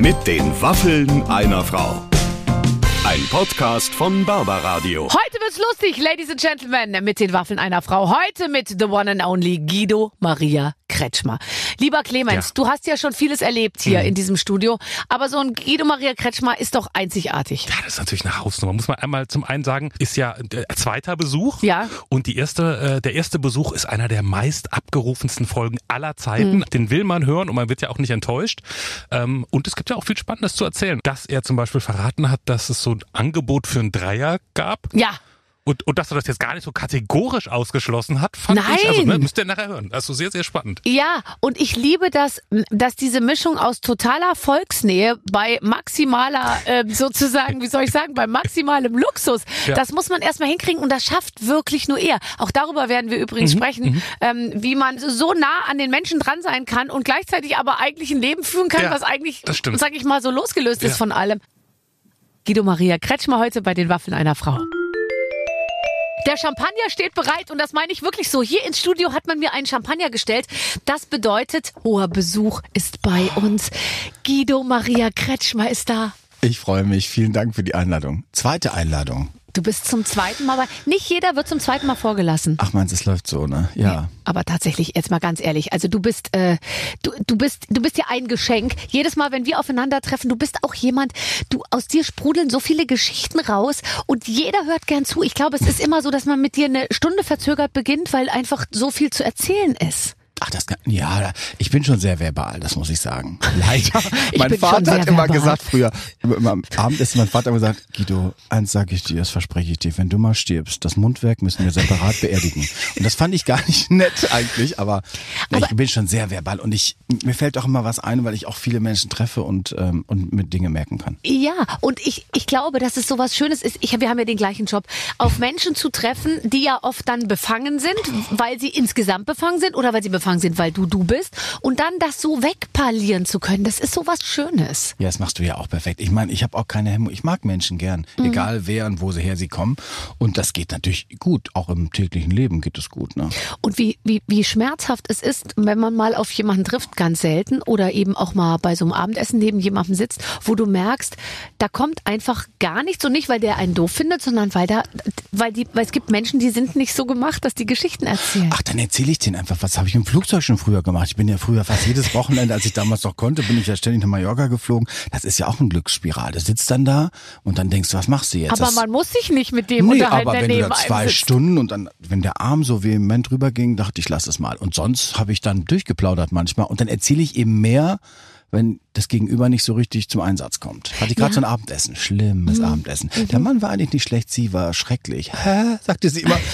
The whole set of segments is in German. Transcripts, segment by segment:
Mit den Waffeln einer Frau. Ein Podcast von Barbaradio. Heute wird's lustig, Ladies and Gentlemen, mit den Waffeln einer Frau. Heute mit the one and only Guido Maria Kretschmer. Lieber Clemens, Ja. du hast ja schon vieles erlebt hier in diesem Studio, aber so ein Guido Maria Kretschmer ist doch einzigartig. Ja, das ist natürlich eine Hausnummer. Muss man einmal zum einen sagen, ist ja der zweiter Besuch. Ja. Und die erste, äh, der erste Besuch ist einer der meist abgerufensten Folgen aller Zeiten. Mhm. Den will man hören und man wird ja auch nicht enttäuscht. Ähm, und es gibt ja auch viel Spannendes zu erzählen. Dass er zum Beispiel verraten hat, dass es so ein Angebot für einen Dreier gab. Ja, Und, und dass er das jetzt gar nicht so kategorisch ausgeschlagen hat, fand ich, also Nein. ne, müsst ihr nachher hören. Also sehr, sehr spannend. Ja, und ich liebe das, dass diese Mischung aus totaler Volksnähe bei maximaler, äh, sozusagen, wie soll ich sagen, bei maximalem Luxus, Ja. das muss man erstmal hinkriegen und das schafft wirklich nur er. Auch darüber werden wir Mhm, übrigens sprechen, ähm, wie man so nah an den Menschen dran sein kann und gleichzeitig aber eigentlich ein Leben führen kann, Ja, was eigentlich, sag ich mal, so losgelöst ist Ja. von allem. Guido Maria Kretschmer heute bei den Waffeln einer Frau. Der Champagner steht bereit und das meine ich wirklich so. Hier ins Studio hat man mir einen Champagner gestellt. Das bedeutet, hoher Besuch ist bei uns. Guido Maria Kretschmer ist da. Ich freue mich. Vielen Dank für die Einladung. Zweite Einladung. Du bist zum zweiten Mal, aber nicht jeder wird zum zweiten Mal vorgelassen. Ach meinst, es läuft so, ne? Ja. Aber tatsächlich, jetzt mal ganz ehrlich, also du bist, äh, du, du bist, du bist ja ein Geschenk. Jedes Mal, wenn wir aufeinandertreffen, du bist auch jemand, du aus dir sprudeln so viele Geschichten raus und jeder hört gern zu. Ich glaube, es ist immer so, dass man mit dir eine Stunde verzögert beginnt, weil einfach so viel zu erzählen ist. Ach, das kann, ja, ich bin schon sehr verbal, das muss ich sagen. Leider. Ich mein Vater hat immer verbal. gesagt früher, immer am Abendessen, mein Vater immer gesagt, Guido, eins sage ich dir, das verspreche ich dir, wenn du mal stirbst, das Mundwerk müssen wir separat beerdigen. Und das fand ich gar nicht nett eigentlich, aber, ja, ich bin schon sehr verbal und ich, mir fällt auch immer was ein, weil ich auch viele Menschen treffe und, ähm, und mit Dinge merken kann. Ja, und ich, ich glaube, dass es so was Schönes ist. Ich, wir haben ja den gleichen Job, auf Menschen zu treffen, die ja oft dann befangen sind, weil sie insgesamt befangen sind oder weil sie befangen sind, weil du du bist. Und dann das so wegparlieren zu können, das ist so was Schönes. Ja, das machst du ja auch perfekt. Ich meine, ich habe auch keine Hemmung. Ich mag Menschen gern, Mhm. egal wer und wo sie her sie kommen. Und das geht natürlich gut. Auch im täglichen Leben geht es gut. Ne? Und wie, wie, wie schmerzhaft es ist, wenn man mal auf jemanden trifft, ganz selten, oder eben auch mal bei so einem Abendessen neben jemandem sitzt, wo du merkst, da kommt einfach gar nichts und nicht, weil der einen doof findet, sondern weil da, weil die, weil es gibt Menschen, die sind nicht so gemacht, dass die Geschichten erzählen. Ach, dann erzähle ich denen einfach, was habe ich im Flugzeug schon früher gemacht. Ich bin ja früher fast jedes Wochenende, als ich damals noch konnte, bin ich ja ständig nach Mallorca geflogen. Das ist ja auch ein Glücksspiral. Du sitzt dann da und dann denkst du, was machst du jetzt? Aber Das- man muss sich nicht mit dem Nee, unterhalten, aber der wenn du da zwei. Stunden und dann, wenn der Arm so vehement rüberging, dachte ich, lass es mal. Und sonst habe ich dann durchgeplaudert manchmal und dann erzähle ich eben mehr, wenn das Gegenüber nicht so richtig zum Einsatz kommt. Hatte ich gerade so ein Abendessen, schlimmes Mhm. Abendessen. Der Mann war eigentlich nicht schlecht, sie war schrecklich. Hä? sagte sie immer.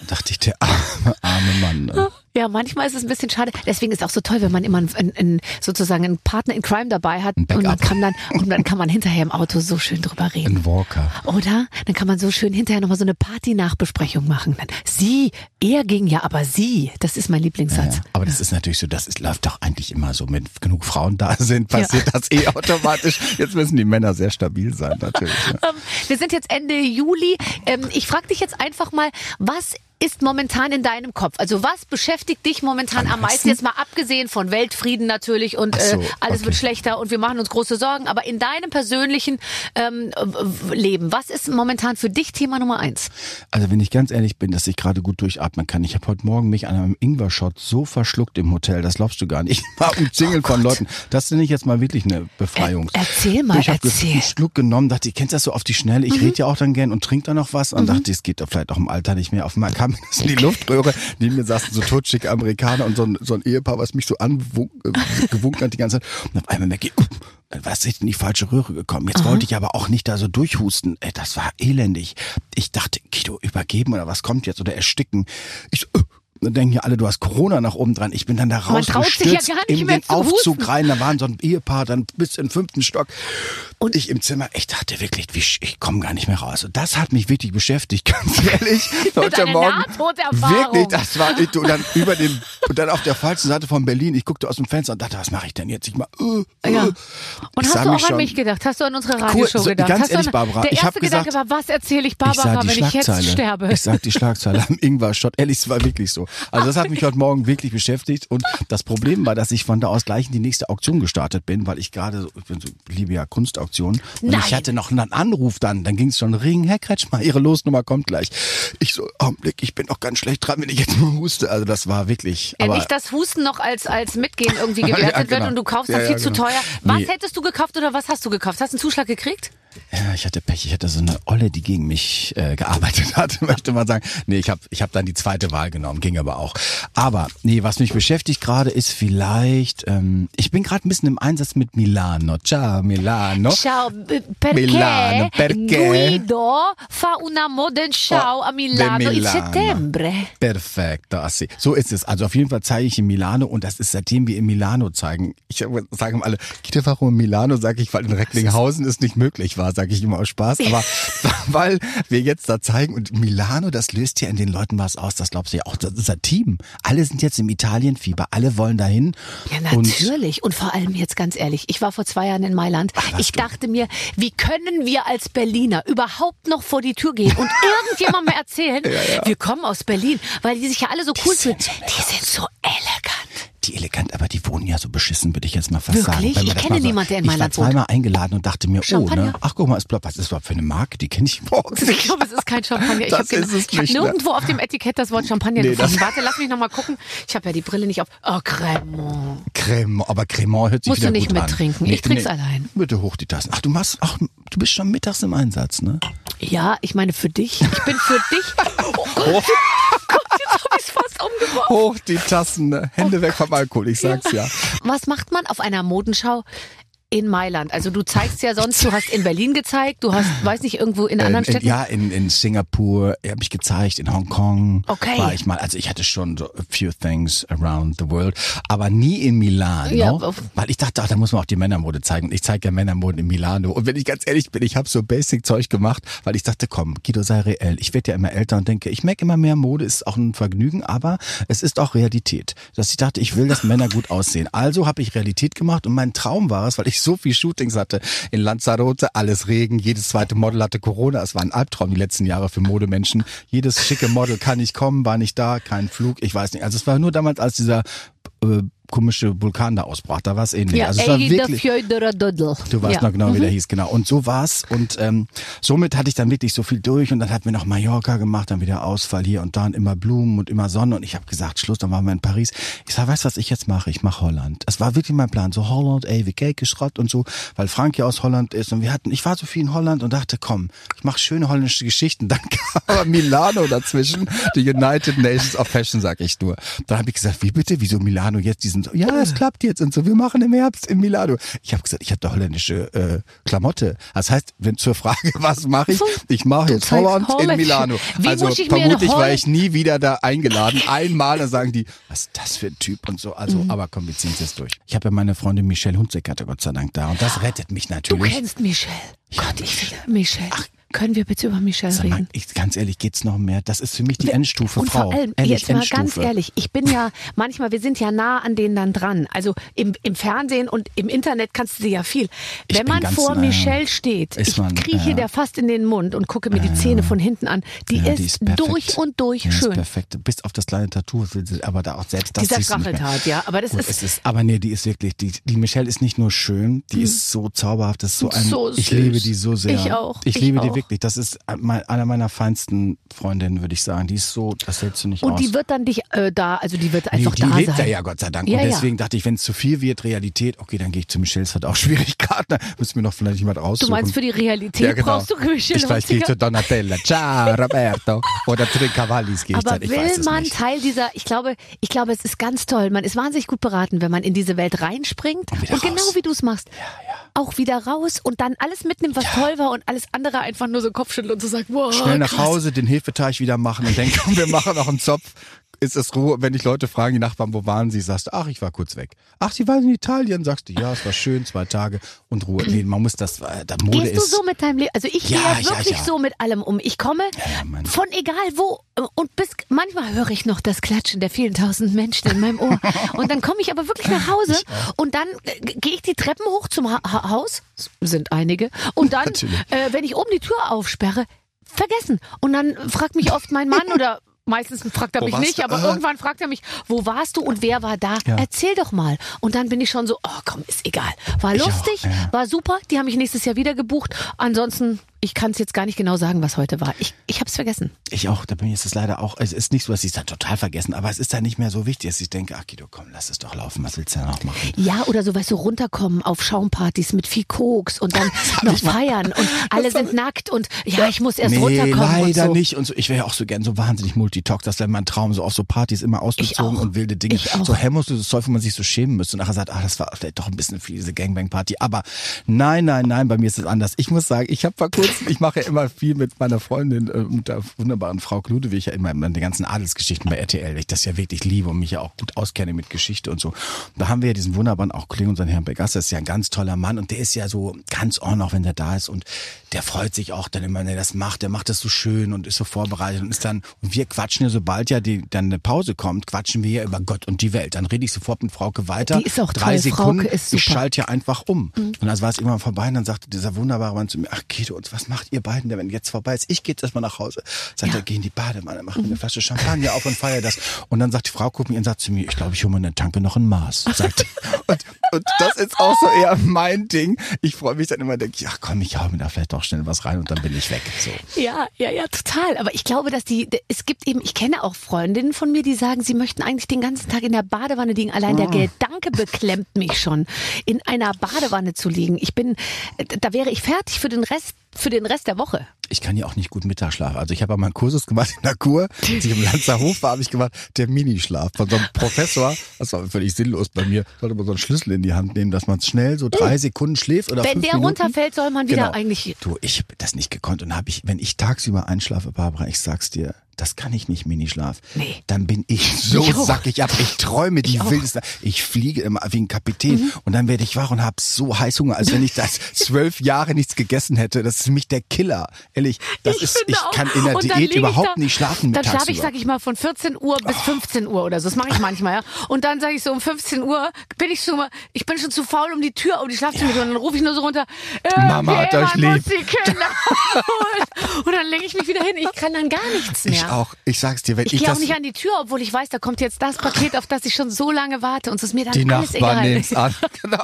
Da dachte ich, der arme, arme Mann. Ne? Ja, manchmal ist es ein bisschen schade. Deswegen ist es auch so toll, wenn man immer einen, einen, sozusagen einen Partner in Crime dabei hat und man kann dann und dann kann man hinterher im Auto so schön drüber reden. Ein Walker. Oder? Dann kann man so schön hinterher nochmal so eine Party-Nachbesprechung machen. Sie, er ging ja, aber sie. Das ist mein Lieblingssatz. Ja, aber das ist natürlich so, das ist, läuft doch eigentlich immer so, wenn genug Frauen da sind, passiert das eh automatisch. Jetzt müssen die Männer sehr stabil sein, natürlich. Ähm, wir sind jetzt Ende Juli. Ähm, ich frage dich jetzt einfach mal, was ist momentan in deinem Kopf? Also was beschäftigt dich momentan am, Am meisten? Jetzt mal abgesehen von Weltfrieden natürlich und so, äh, alles wird okay. schlechter und wir machen uns große Sorgen. Aber in deinem persönlichen ähm, Leben, was ist momentan für dich Thema Nummer eins? Also wenn ich ganz ehrlich bin, dass ich gerade gut durchatmen kann. Ich habe heute Morgen mich an einem Ingwer-Shot so verschluckt im Hotel, das glaubst du gar nicht. Ich war umzingelt von Leuten. Das ist nicht jetzt mal wirklich eine Befreiung. Ä- erzähl mal, ich habe erzähl. Mhm. einen Schluck genommen, dachte, ich kennst das so auf die Schnelle. Ich rede ja auch dann gern und trinke dann noch was. Und dachte, es geht doch vielleicht auch im Alter nicht mehr. Auf einmal kam das in die Luftröhre. Neben mir saßen so totschicke Amerikaner und so ein, so ein Ehepaar, was mich so angewunken hat die ganze Zeit. Und auf einmal merke ich, uh, was ist in die falsche Röhre gekommen? Jetzt wollte ich aber auch nicht da so durchhusten. Ey, das war elendig. Ich dachte, Guido, übergeben oder was kommt jetzt? Oder ersticken. Ich so, uh, denken ja alle, du hast Corona nach oben dran. Ich bin dann da Man traut sich ja rausgestürzt gar nicht in den zu Aufzug husten. rein. Da waren so ein Ehepaar dann bis in den fünften Stock. Und- Und ich im Zimmer, ich dachte wirklich, ich komme gar nicht mehr raus. Und das hat mich wirklich beschäftigt, ganz ehrlich. Heute Morgen. Wirklich, das war, ich, du, dann über dem Und dann auf der falschen Seite von Berlin, ich guckte aus dem Fenster und dachte, was mache ich denn jetzt? Ich mal, äh, äh. Ja. Und Ich hast du auch an mich gedacht? Hast du an unsere Cool, Radioshow so, gedacht? ganz hast ehrlich, an, Barbara, der ich erste hab gesagt- Gedanke war, was erzähle ich Ich Barbara, die wenn ich jetzt sterbe? Ich sag die Schlagzeile am Ingwer-Shot. Ehrlich, es war wirklich so. Also das hat mich heute Morgen wirklich beschäftigt. Und das Problem war, dass ich von da aus gleich in die nächste Auktion gestartet bin, weil ich gerade, so, ich bin so, liebe ja Kunstauktionen. Und Nein. ich hatte noch einen Anruf dann. Dann ging es schon, Ring, Herr Kretschmer, Ihre Losnummer kommt gleich. Ich so, Augenblick, ich bin noch ganz schlecht dran, wenn ich jetzt nur huste. Also das war wirklich. Ja, nicht, dass Husten noch als, als Mitgehen irgendwie Ja, gewertet genau. wird und du kaufst Ja, dann viel ja, zu genau. teuer. Was Nee. hättest du gekauft oder was hast du gekauft? Hast du einen Zuschlag gekriegt? Ja, ich hatte Pech. Ich hatte so eine Olle, die gegen mich äh, gearbeitet hat, möchte man sagen. Nee, ich habe ich hab dann die zweite Wahl genommen, ging aber auch. Aber nee, was mich beschäftigt gerade ist vielleicht, ähm, ich bin gerade ein bisschen im Einsatz mit Milano. Ciao, Milano. Ciao, perché, Milano, perché? Guido fa una Modenschau Oh, a Milano, de in Milano. settembre. Perfetto, assi. So ist es. Also auf jeden Fall zeige ich in Milano und das ist seitdem wir in Milano zeigen. Ich sage immer alle, geht ihr warum in Milano? Sage ich, weil in Recklinghausen es nicht möglich war, sage ich immer aus Spaß. Aber weil wir jetzt da zeigen und Milano, das löst ja in den Leuten was aus. Das glaubst du ja auch. Das ist ein Team. Alle sind jetzt im Italienfieber. Alle wollen dahin. Ja, Und natürlich. Und, vor allem jetzt ganz ehrlich, ich war vor zwei Jahren in Mailand. warst ich du? dachte mir, wie können wir als Berliner überhaupt noch vor die Tür gehen und irgendjemandem erzählen, wir kommen aus Berlin, weil die sich ja alle so cool fühlen. so Die sind so elegant. Die elegant, aber die wohnen ja so beschissen, würde ich jetzt mal fast Wirklich? sagen. Ich kenne so- niemanden, der in Ich war Mailand wohnt. zweimal eingeladen und dachte mir, oh, ne? Ach, guck mal, ist, was ist das überhaupt für eine Marke? Die kenne ich überhaupt Ich nicht. glaube, es ist kein Champagner. Ich habe hab nicht, ne? nirgendwo auf dem Etikett das Wort Champagner Nee, gefunden. Warte, lass mich noch mal gucken. Ich habe ja die Brille nicht auf. Oh, Cremant. Creme, aber Cremant hört sich Musst wieder du nicht gut an. mittrinken. Ich trink's allein. Bitte hoch die Tassen. Ach, du machst, ach, du bist schon mittags im Einsatz, ne? Ja, ich meine für dich. Ich bin für dich. Oh Gott, habe ich fast umgeworfen. Hoch die Tassen, ne? Hände weg vom Alkohol, ich sag's ja. Was macht man auf einer Modenschau in Mailand? Also du zeigst ja sonst, du hast in Berlin gezeigt, du hast, weiß nicht, irgendwo in anderen in, Städten. ja, in, in Singapur habe ich gezeigt, in Hongkong Okay. war ich mal. Also ich hatte schon so a few things around the world, aber nie in Milano, Ja, weil ich dachte, ach, da muss man auch die Männermode zeigen. Ich zeige ja Männermode in Milano. Und wenn ich ganz ehrlich bin, ich habe so Basic-Zeug gemacht, weil ich dachte, komm, Guido, sei reell. Ich werde ja immer älter und denke, ich merke immer mehr, Mode ist auch ein Vergnügen, aber es ist auch Realität. Dass ich dachte, ich will, dass Männer gut aussehen. Also habe ich Realität gemacht und mein Traum war es, weil ich so viel Shootings hatte in Lanzarote, alles Regen, jedes zweite Model hatte Corona. Es war ein Albtraum die letzten Jahre für Modemenschen. Jedes schicke Model kann nicht kommen, war nicht da, kein Flug, ich weiß nicht. Also es war nur damals, als dieser äh, komische Vulkan da ausbrach, da war es ähnlich. ja, also es war wirklich. Du weißt ja. noch genau, wie der hieß, genau. Und so war's. Und ähm, somit hatte ich dann wirklich so viel durch und dann hatten wir noch Mallorca gemacht, dann wieder Ausfall hier und da und immer Blumen und immer Sonne. Und ich habe gesagt, Schluss, dann waren wir in Paris. Ich sag, weißt du, was ich jetzt mache? Ich mache Holland. Das war wirklich mein Plan. So Holland, ey, wie Cake Schrott und so, weil Frank ja aus Holland ist. Und wir hatten, ich war so viel in Holland und dachte, komm, ich mache schöne holländische Geschichten. Dann kam aber Milano dazwischen, die United Nations of Fashion, sag ich nur. Dann habe ich gesagt, wie bitte? Wieso Milano jetzt? Die sind so, ja, es klappt jetzt und so. Wir machen im Herbst in Milano. Ich habe gesagt, ich habe da holländische äh, Klamotte. Das heißt, wenn zur Frage, was mache ich? Ich mache Du jetzt Holland in. Milano. Wie also vermutlich war ich nie wieder da eingeladen. Einmal, dann sagen die, was ist das für ein Typ und so. Also, Mhm. aber komm, wir ziehen es jetzt durch. Ich habe ja meine Freundin Michelle Hunziker, Gott sei Dank da. Und das rettet mich Du natürlich. kennst Michelle. Gott, ich finde Michelle. Können wir bitte über Michelle mal, reden? ich, ganz ehrlich, geht's noch mehr? Das ist für mich die Endstufe Und Frau. vor allem, Ehrlich, jetzt mal ganz Endstufe. ehrlich, ich bin ja, manchmal, wir sind ja nah an denen dann dran. Also im, im Fernsehen und im Internet kannst du sie ja viel. Ich Wenn man ganz vor nah. Michelle steht, Ist ich man, krieche ja. der fast in den Mund und gucke mir die Zähne von hinten an. Die, Ja, ist, perfekt. durch und durch Ja, schön. Ist perfekt. Bis auf das kleine Tattoo, aber da auch selbst das Dieser. Stacheltat, ja. Aber das Gut, ist, es ist, aber nee, die ist wirklich, die, die Michelle ist nicht nur schön, die ist so zauberhaft, das ist so ein, So ich liebe die so sehr. Ich auch, Ich ich liebe die auch. Wirklich. Das ist mein, einer meiner feinsten Freundinnen, würde ich sagen. Die ist so, das hältst du nicht und aus. die wird dann dich äh, da, also die wird einfach die da lebt sein. da ja Gott sei Dank. Ja, und ja. deswegen dachte ich, wenn es zu viel wird, Realität, okay, dann gehe ich zu Michelle. Es hat auch Schwierigkeiten. Da müssen wir noch vielleicht jemand Du raussuchen. meinst, für die Realität ja, genau. brauchst du Michelle Ich weiß, gehe ich zu Donatella. Ciao, Roberto. Oder zu den Cavallis gehe ich Aber dann. Ich will man nicht. Teil dieser, ich glaube, ich glaube, es ist ganz toll. Man ist wahnsinnig gut beraten, wenn man in diese Welt reinspringt und, wieder genau raus. wie du es machst, auch wieder raus und dann alles mitnimmt, was toll war und alles andere einfach nur so Kopfschütteln und so sagt, wow, Schnell nach krass. Hause, den Hefeteig wieder machen und denken, komm, wir machen noch einen Zopf. Ist es Ruhe. Wenn dich Leute fragen, die Nachbarn, wo waren sie, sagst du, ach, ich war kurz weg. Ach, sie waren in Italien, sagst du, ja, es war schön, zwei Tage und Ruhe. Nee, man muss das, äh, da Mode Gehst du ist. so mit deinem Leben? Also ich Ja, gehe ja, ja wirklich ja. so mit allem um. Ich komme ja, von egal wo äh, und bis manchmal höre ich noch das Klatschen der vielen tausend Menschen in meinem Ohr. Und dann komme ich aber wirklich nach Hause und dann äh, gehe ich die Treppen hoch zum ha ha Haus, sind einige, und dann, äh, wenn ich oben die Tür aufsperre, vergessen. Und dann fragt mich oft mein Mann oder Meistens fragt er mich nicht, aber Ah. irgendwann fragt er mich, wo warst du und wer war da? Ja. Erzähl doch mal. Und dann bin ich schon so, oh komm, ist egal. War Ich auch, lustig, ja. war super. Die haben mich nächstes Jahr wieder gebucht. Ansonsten, ich kann es jetzt gar nicht genau sagen, was heute war. Ich, ich habe es vergessen. Ich auch, da bin ich ist es leider auch, es ist nicht so, dass ich es dann total vergessen, aber es ist dann nicht mehr so wichtig, dass ich denke, ach Guido, komm, lass es doch laufen, was willst du denn noch machen? Ja, oder so, weißt du, runterkommen auf Schaumpartys mit viel Koks und dann noch feiern und alle sind nackt und ja, ich muss erst nee, runterkommen. leider und so. nicht. Und so, ich wäre ja auch so gern so wahnsinnig Multitox. Das wäre mein Traum, so auf so Partys immer ausgezogen und wilde Dinge. So hemmungsloses Zeug, wo man sich so schämen müsste. Und nachher sagt, ah, das war vielleicht doch ein bisschen viel, diese Gangbang-Party. Aber nein, nein, nein, bei mir ist es anders. Ich muss sagen, ich habe vor kurzem, ich mache ja immer viel mit meiner Freundin, äh, mit der wunderbaren Frau Ludewig, ja immer in den ganzen Adelsgeschichten bei RTL, weil ich das ja wirklich liebe und mich ja auch gut auskenne mit Geschichte und so. Und da haben wir ja diesen wunderbaren, auch Kollegen, unseren Herrn Begasser, ist ja ein ganz toller Mann und der ist ja so ganz on, auch wenn der da ist und der freut sich auch dann immer, wenn er das macht, der macht das so schön und ist so vorbereitet und ist dann, und wir quatschen ja, sobald ja die, dann eine Pause kommt, quatschen wir ja über Gott und die Welt. Dann rede ich sofort mit Frauke weiter. Die ist auch Drei toll. Sekunden, Frauke ist ich super. Mhm. schalte ja einfach um. Und dann war es irgendwann vorbei und dann sagte dieser wunderbare Mann zu mir, ach Guido, und was macht ihr beiden denn, wenn jetzt vorbei ist? Ich gehe jetzt erstmal nach Hause. Sagt er, geh in die Badewanne, mach mir Mhm. eine Flasche Champagner auf und feier das. Und dann sagt die Frau, guckt mich und sagt zu mir, ich glaube, ich hole mir eine Tanke noch ein Maß. Sagt und, und das ist auch so eher mein Ding. Ich freue mich dann immer, denke ich, ach komm, ich hau mir da vielleicht doch schnell was rein und dann bin ich weg. So. Ja, ja, ja, total. Aber ich glaube, dass die, es gibt eben, ich kenne auch Freundinnen von mir, die sagen, sie möchten eigentlich den ganzen Tag in der Badewanne liegen. Allein der Gedanke beklemmt mich schon, in einer Badewanne zu liegen. Ich bin, da wäre ich fertig für den Rest, für den Rest der Woche. Ich kann ja auch nicht gut Mittagsschlafen. Also ich habe mal einen Kursus gemacht in der Kur. Ich im Lanzer Hof war, habe ich gemacht, der Minischlaf von so einem Professor. Das war völlig sinnlos bei mir. Sollte man so einen Schlüssel in die Hand nehmen, dass man schnell so drei Sekunden schläft oder Wenn der Minuten. runterfällt, soll man wieder Genau. eigentlich. Du, ich habe das nicht gekonnt und habe ich, wenn ich tagsüber einschlafe, Barbara, ich sag's dir, das kann ich nicht Minischlaf. Nee. Dann bin ich so Ich sackig ab. Ich träume die Ich. Mhm. wildesten. Ich fliege immer wie ein Kapitän und dann werde ich wach und habe so Heißhunger, als wenn ich das zwölf Jahre nichts gegessen hätte. Das ist mich der Killer. Ehrlich, das ist, finde ich auch. kann in der Diät ich überhaupt da, nicht schlafen Dann schlafe ich, sag ich mal, von 14 Uhr bis 15 Uhr oder so. Das mache ich manchmal, ja. Und dann sage ich so um 15 Uhr bin ich schon mal, ich bin schon zu faul um die Tür, um die Schlafzimmer zu Und dann rufe ich nur so runter. Äh, Mama hat euch lieb. Und dann lege ich mich wieder hin. Ich kann dann gar nichts mehr. Ich auch. Ich sag's dir, wenn Ich ich, gehe auch nicht an die Tür, obwohl ich weiß, da kommt jetzt das Paket, auf das ich schon so lange warte und es ist mir dann die alles Nachbarn egal. nehmen's an. Genau.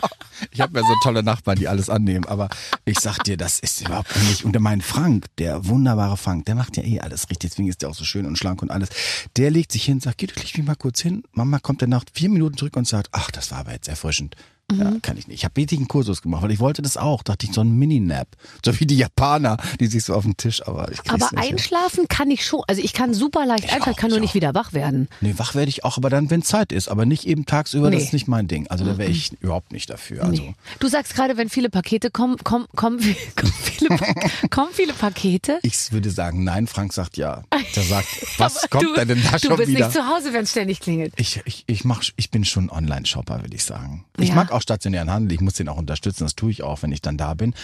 Ich habe ja so tolle Nachbarn, die alles annehmen. Aber ich sag dir, das ist überhaupt nicht. Und mein Frank, der wunderbare Frank, der macht ja eh alles richtig. Deswegen ist der auch so schön und schlank und alles. Der legt sich hin, sagt, geh du leg mich mal kurz hin. Mama kommt dann nach vier Minuten zurück und sagt, ach, das war aber jetzt erfrischend. Ja, Mhm. kann ich nicht. Ich habe einen Kursus gemacht, weil ich wollte das auch. Dachte ich, so ein Mini-Nap. So wie die Japaner, die sich so auf den Tisch, aber ich Aber nicht hin. einschlafen kann ich schon. Also ich kann super leicht Ich einschlafen, auch, kann nur ich nicht auch. wieder wach werden. Nee, wach werde ich auch, aber dann, wenn Zeit ist. Aber nicht eben tagsüber, das Nee. ist nicht mein Ding. Also da wäre ich überhaupt nicht dafür. Also. Nee. Du sagst gerade, wenn viele Pakete kommen, kommen, kommen, kommen, viele, kommen viele Pakete. Ich würde sagen, nein. Frank sagt ja. Der sagt, was kommt du, denn da Du schon bist wieder? nicht zu Hause, wenn es ständig klingelt. Ich, ich, ich, mach, ich bin schon Online-Shopper, würde ich sagen. Ich Ja. mag auch stationären Handel. Ich muss den auch unterstützen. Das tue ich auch, wenn ich dann da bin.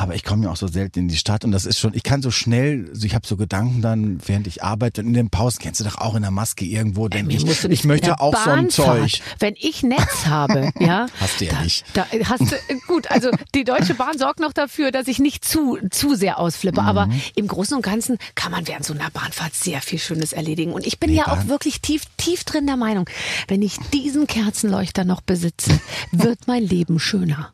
Aber ich komme ja auch so selten in die Stadt und das ist schon, ich kann so schnell, so ich habe so Gedanken dann, während ich arbeite und in den Pausen kennst du doch auch in der Maske irgendwo, denke ich, ich möchte auch so ein Bahnfahrt. Zeug. Wenn ich Netz habe, ja. Hast du ja da, nicht. Da hast du, gut, also die Deutsche Bahn sorgt noch dafür, dass ich nicht zu, zu sehr ausflippe. Aber Mhm. im Großen und Ganzen kann man während so einer Bahnfahrt sehr viel Schönes erledigen. Und ich bin Nee, ja Bahn- auch wirklich tief, tief drin der Meinung, wenn ich diesen Kerzenleuchter noch besitze, wird mein Leben schöner.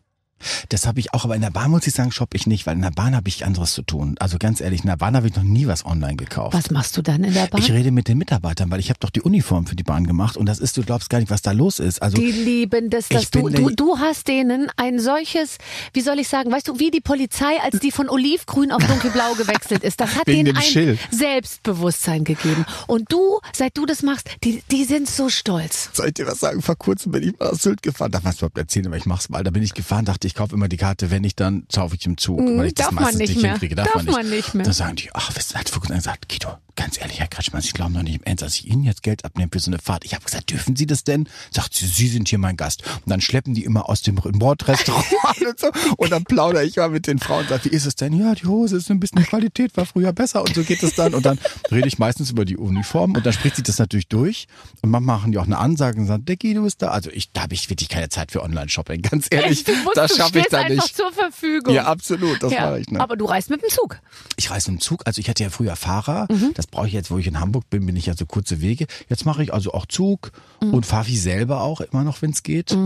Das habe ich auch, aber in der Bahn muss ich sagen, shoppe ich nicht, weil in der Bahn habe ich anderes zu tun. Also ganz ehrlich, in der Bahn habe ich noch nie was online gekauft. Was machst du dann in der Bahn? Ich rede mit den Mitarbeitern, weil ich habe doch die Uniform für die Bahn gemacht und das ist, du glaubst gar nicht, was da los ist. Also Die lieben das, dass Ich du, bin du, du hast denen ein solches, wie soll ich sagen, weißt du, wie die Polizei, als die von olivgrün auf dunkelblau gewechselt ist, das hat denen ein Schild. Selbstbewusstsein gegeben. Und du, seit du das machst, die, die sind so stolz. soll ich dir was sagen? Vor kurzem bin ich mal aus Sylt gefahren. Darf man es überhaupt erzählen, aber ich mach's mal. Da bin ich gefahren, dachte ich, ich kaufe immer die Karte, wenn ich dann kaufe ich im Zug, Mhm, weil ich das darf man meistens nicht nicht hinkriege. Darf, Darf man, nicht. man nicht mehr. Dann sagen die, ach, was hat Fuchs gesagt, Guido, ganz ehrlich, Herr Kretschmann, Sie glauben doch nicht im Ernst, dass ich Ihnen jetzt Geld abnehme für so eine Fahrt. Ich habe gesagt, dürfen Sie das denn? Sagt sie, Sie sind hier mein Gast. Und dann schleppen die immer aus dem Bordrestaurant und so. Und dann plaudere ich mal mit den Frauen und sage, wie ist es denn? Ja, die Hose ist ein bisschen, Qualität war früher besser und so geht es dann. Und dann rede ich meistens über die Uniform und dann spricht sich das natürlich durch. Und manchmal machen die auch eine Ansage und sagen, der Guido ist da. Also ich, da habe ich wirklich keine Zeit für Online-Shopping, ganz ehrlich. du musst, das schaffe ich da einfach nicht. zur Verfügung. Ja, absolut, das Ja, mache ich. Ne? Aber du reist mit dem Zug. Ich reise im Zug, also ich hatte ja früher Fahrer, Mhm. das brauche ich jetzt, wo ich in Hamburg bin, bin ich ja so kurze Wege. Jetzt mache ich also auch Zug Mhm. und fahre wie selber auch immer noch, wenn es geht.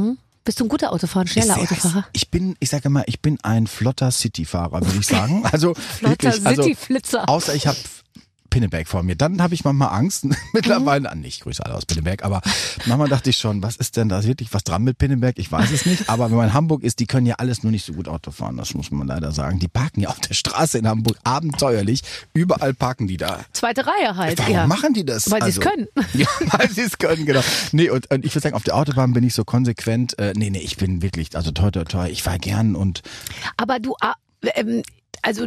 Bist du ein guter Autofahrer, ein schneller Ich, Autofahrer? ich bin, ich sage immer, ich bin ein flotter City-Fahrer, würde ich sagen. Also Flotter also, City-Flitzer. Außer ich habe Pinneberg vor mir. Dann habe ich manchmal Angst. Mittlerweile, an nicht, Grüße alle aus Pinneberg, aber manchmal dachte ich schon, was ist denn da wirklich was dran mit Pinneberg? Ich weiß es nicht. Aber wenn man in Hamburg ist, die können ja alles nur nicht so gut Auto fahren. Das muss man leider sagen. Die parken ja auf der Straße in Hamburg abenteuerlich. Überall parken die da. Zweite Reihe halt. Warum ja. machen die das? Weil sie es Also- können. Ja, weil sie es können, genau. Nee, und, und ich würde sagen, auf der Autobahn bin ich so konsequent. Äh, nee, nee, ich bin wirklich, also toi, toi, toi, ich fahr gern und Aber du, ähm, also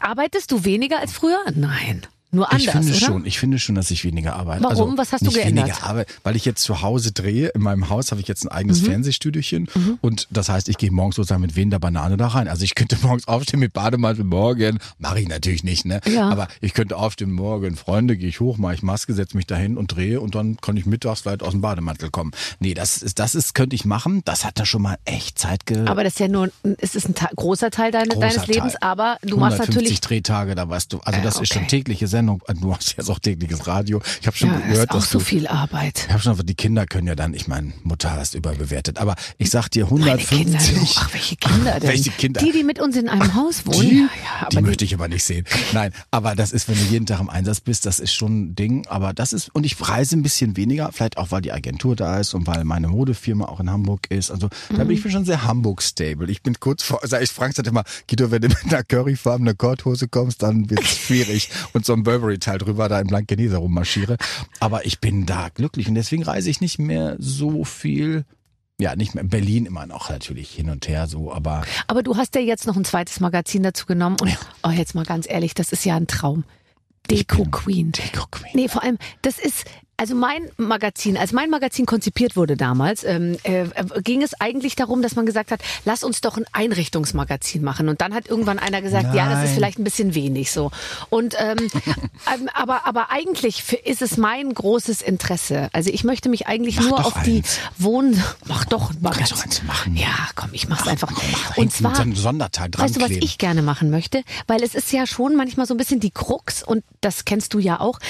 arbeitest du weniger als früher? Nein. Nur anders, ich finde oder? schon, ich finde schon, dass ich weniger arbeite. Warum? Also Was hast du nicht geändert? Weniger arbeite, weil ich jetzt zu Hause drehe. In meinem Haus habe ich jetzt ein eigenes Mhm. Fernsehstudiochen und das heißt, ich gehe morgens sozusagen mit wehender Banane da rein. Also ich könnte morgens aufstehen mit Bademantel morgen, mache ich natürlich nicht, ne? Ja. Aber ich könnte aufstehen morgen, Freunde, gehe ich hoch, mache ich Maske, setze mich dahin und drehe und dann kann ich mittags vielleicht aus dem Bademantel kommen. Nee, das ist, das ist, könnte ich machen. Das hat da schon mal echt Zeit ge Aber das ist ja nur, es ist ein großer Teil deine, Großer deines Lebens, Teil. aber du machst 150 natürlich Drehtage, da weißt du, also Ja, das ist schon okay. tägliche Sendung. Du hast jetzt auch tägliches Radio. Ich habe schon ja, ist gehört, auch dass so du viel Arbeit. ich habe schon, die Kinder können ja dann, ich meine, Mutter hast überbewertet, aber ich sag dir Meine Kinder, 150. du, ach, welche Kinder denn? Welche Kinder? Die, die mit uns in einem Haus wohnen. Die, ja, ja, die aber möchte ich aber nicht sehen. Nein, aber das ist, wenn du jeden Tag im Einsatz bist, das ist schon ein Ding. Aber das ist, und ich reise ein bisschen weniger, vielleicht auch, weil die Agentur da ist und weil meine Modefirma auch in Hamburg ist. Also da bin ich schon sehr Hamburg-stable. Ich bin kurz vor, sag ich, Frank sagt immer, Guido, wenn du mit einer curryfarbenen Korthose kommst, dann wird's schwierig. und so ein Burberry-Teil drüber da im Blankeneser rummarschiere. Aber ich bin da glücklich und deswegen reise ich nicht mehr so viel. Ja, nicht mehr in Berlin immer noch natürlich hin und her so, aber Aber du hast ja jetzt noch ein zweites Magazin dazu genommen und oh, jetzt mal ganz ehrlich, das ist ja ein Traum. Deko Queen. Deko Queen. Nee, vor allem, das ist, also mein Magazin, als mein Magazin konzipiert wurde damals, ähm, äh, ging es eigentlich darum, dass man gesagt hat, lass uns doch ein Einrichtungsmagazin machen. Und dann hat irgendwann einer gesagt, ja, das ist Nein. vielleicht ein bisschen wenig so. Und ähm, ähm, aber, aber eigentlich ist es mein großes Interesse. Also ich möchte mich eigentlich Mach nur auf die eins. Wohn... Mach doch ein Magazin. doch eins machen. Ja, komm, ich mach's einfach. mach Und zwar so einen Sonderteil dran Weißt du, was kleben. ich gerne machen möchte? Weil es ist ja schon manchmal so ein bisschen die Krux und das kennst du ja auch.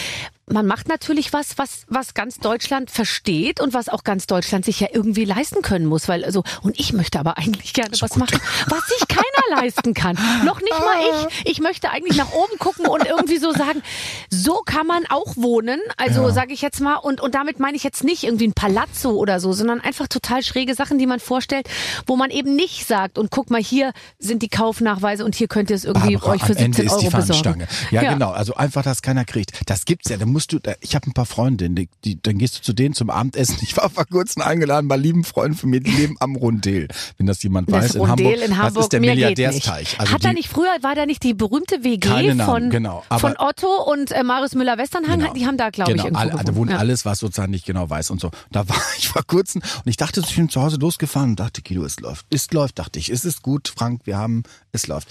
Man macht natürlich was, was, was ganz Deutschland versteht und was auch ganz Deutschland sich ja irgendwie leisten können muss, weil also und ich möchte aber eigentlich gerne was machen, was sich keiner leisten kann. Noch nicht mal ich. Ich möchte eigentlich nach oben gucken und irgendwie so sagen, so kann man auch wohnen. Also Ja. sage ich jetzt mal und und damit meine ich jetzt nicht irgendwie ein Palazzo oder so, sondern einfach total schräge Sachen, die man vorstellt, wo man eben nicht sagt und guck mal hier sind die Kaufnachweise und hier könnt ihr es irgendwie Barbara, euch für am Ende 17 ist Euro die besorgen. Fahnenstange. Ja, genau. Also einfach, dass keiner kriegt. Das gibt's ja. Da musst du, ich habe ein paar Freundinnen, die, die, dann gehst du zu denen zum Abendessen. Ich war vor kurzem eingeladen bei lieben Freunden von mir, die leben am Rondel. Wenn das jemand Das weiß, in Rondel Hamburg. in Hamburg, das ist der Milliardärsteich. nicht. Also Hat die, nicht früher, war da nicht die berühmte WG Namen, von, genau, von Otto und äh, Marius Müller-Westernhagen? Genau. Die haben da, glaube genau, ich, alle, da wohnt ja. alles, was sozusagen nicht genau weiß und so. Da war ich vor kurzem und ich dachte, ich bin zu Hause losgefahren und dachte, Guido, es läuft. Es läuft, dachte ich. Es ist gut, Frank, wir haben, es läuft.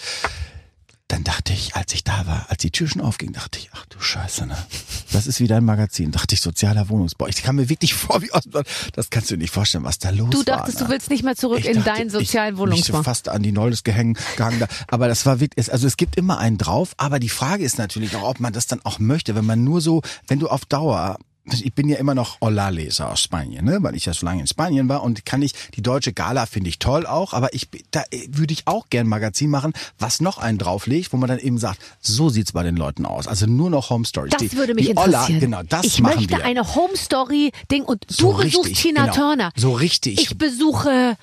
Dann dachte ich, als ich da war, als die Tür schon aufging, dachte ich, ach du Scheiße, ne? Das ist wieder ein Magazin. Dachte ich, sozialer Wohnungsbau. Ich kam mir wirklich vor wie aus, das kannst du dir nicht vorstellen, was da los Du war. dachtest, ne? du willst nicht mehr zurück Ich in dachte, deinen sozialen ich, Wohnungsbau. Mich fast an die Noldes gehängt, gehangen. Da. Aber das war wirklich, also es gibt immer einen drauf. Aber die Frage ist natürlich auch, ob man das dann auch möchte, wenn man nur so, wenn du auf Dauer ich bin ja immer noch Holla-Leser aus Spanien, ne? weil ich ja so lange in Spanien war und kann ich, die deutsche Gala finde ich toll auch, aber ich, da äh, würde ich auch gern ein Magazin machen, was noch einen drauflegt, wo man dann eben sagt, so sieht's bei den Leuten aus. Also nur noch Home Stories. Das die, würde mich die Olla, interessieren. genau, das ich machen möchte wir. eine Home Story Ding und du So besuchst richtig, Tina genau. Turner. So richtig. Ich besuche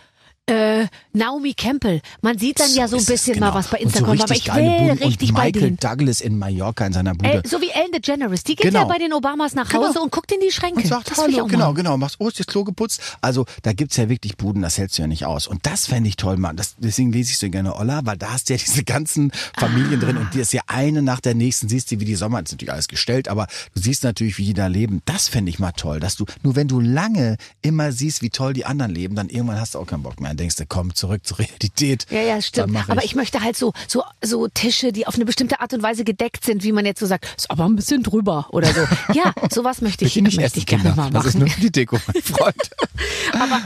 äh, Naomi Campbell. Man sieht dann ja so ein bisschen genau. mal was bei Und so Instagram, aber ich will richtig und bei Michael denen. Douglas in Mallorca in seiner Bude. Äh, so wie Ellen DeGeneres. Die geht Genau. ja bei den Obamas nach Genau. Hause und guckt in die Schränke. und sagt, das hallo, genau, genau, machst, oh, ist das Klo geputzt? Also, da gibt's ja wirklich Buden, das hältst du ja nicht aus. Und das fände ich toll, Mann. Das, deswegen lese ich so gerne Olla, weil da hast du ja diese ganzen Familien drin und die ist ja eine nach der nächsten, siehst du, wie die Sommer, ist natürlich alles gestellt, aber du siehst natürlich, wie die da leben. Das fände ich mal toll, dass du, nur wenn du lange immer siehst, wie toll die anderen leben, dann irgendwann hast du auch keinen Bock mehr. Denkst du, komm, zurück zur Realität. Ja, ja, stimmt. mach Aber ich möchte halt so, so, so Tische, die auf eine bestimmte Art und Weise gedeckt sind, wie man jetzt so sagt, ist aber ein bisschen drüber oder so. Ja, sowas möchte ich, möchte ich gerne mal Das ist machen. nur für die Deko, mein Freund. Aber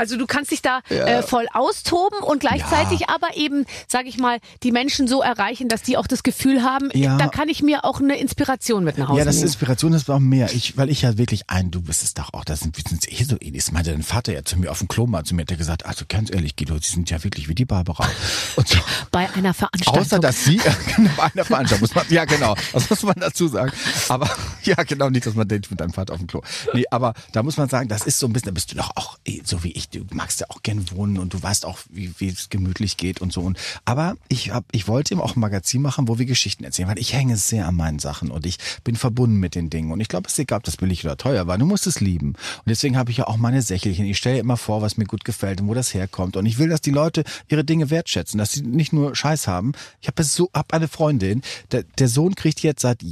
also du kannst dich da äh, voll austoben und gleichzeitig aber eben, sage ich mal, die Menschen so erreichen, dass die auch das Gefühl haben, Ja. da kann ich mir auch eine Inspiration mit nach Hause Ja, das ist nehmen. Inspiration ist auch mehr. Ich, weil ich ja wirklich ein, du bist es doch auch, das sind, wir sind eh so ähnlich. Das meinte dein Vater ja zu mir auf dem Klo mal zu mir, hat er gesagt, also ganz ehrlich, Guido, sie sind ja wirklich wie die Barbara. Und so, Bei einer Veranstaltung. außer dass sie, genau, bei einer Veranstaltung muss man, ja genau, das muss man dazu sagen. Aber, ja genau, nicht, dass man denkt, mit deinem Vater auf dem Klo. Nee, aber da muss man sagen, das ist so ein bisschen, da bist du doch auch eh, so wie ich, du magst ja auch gern wohnen und du weißt auch, wie, wie es gemütlich geht und so. Und, aber ich hab, ich wollte ihm auch ein Magazin machen, wo wir Geschichten erzählen, weil ich hänge sehr an meinen Sachen und ich bin verbunden mit den Dingen. Und ich glaube, es ist egal, ob das billig oder teuer war. Du musst es lieben. Und deswegen habe ich ja auch meine Sächelchen. Ich stelle immer vor, was mir gut gefällt und wo das herkommt. Und ich will, dass die Leute ihre Dinge wertschätzen, dass sie nicht nur Scheiß haben. Ich habe so, hab eine Freundin, der, der Sohn kriegt jetzt seit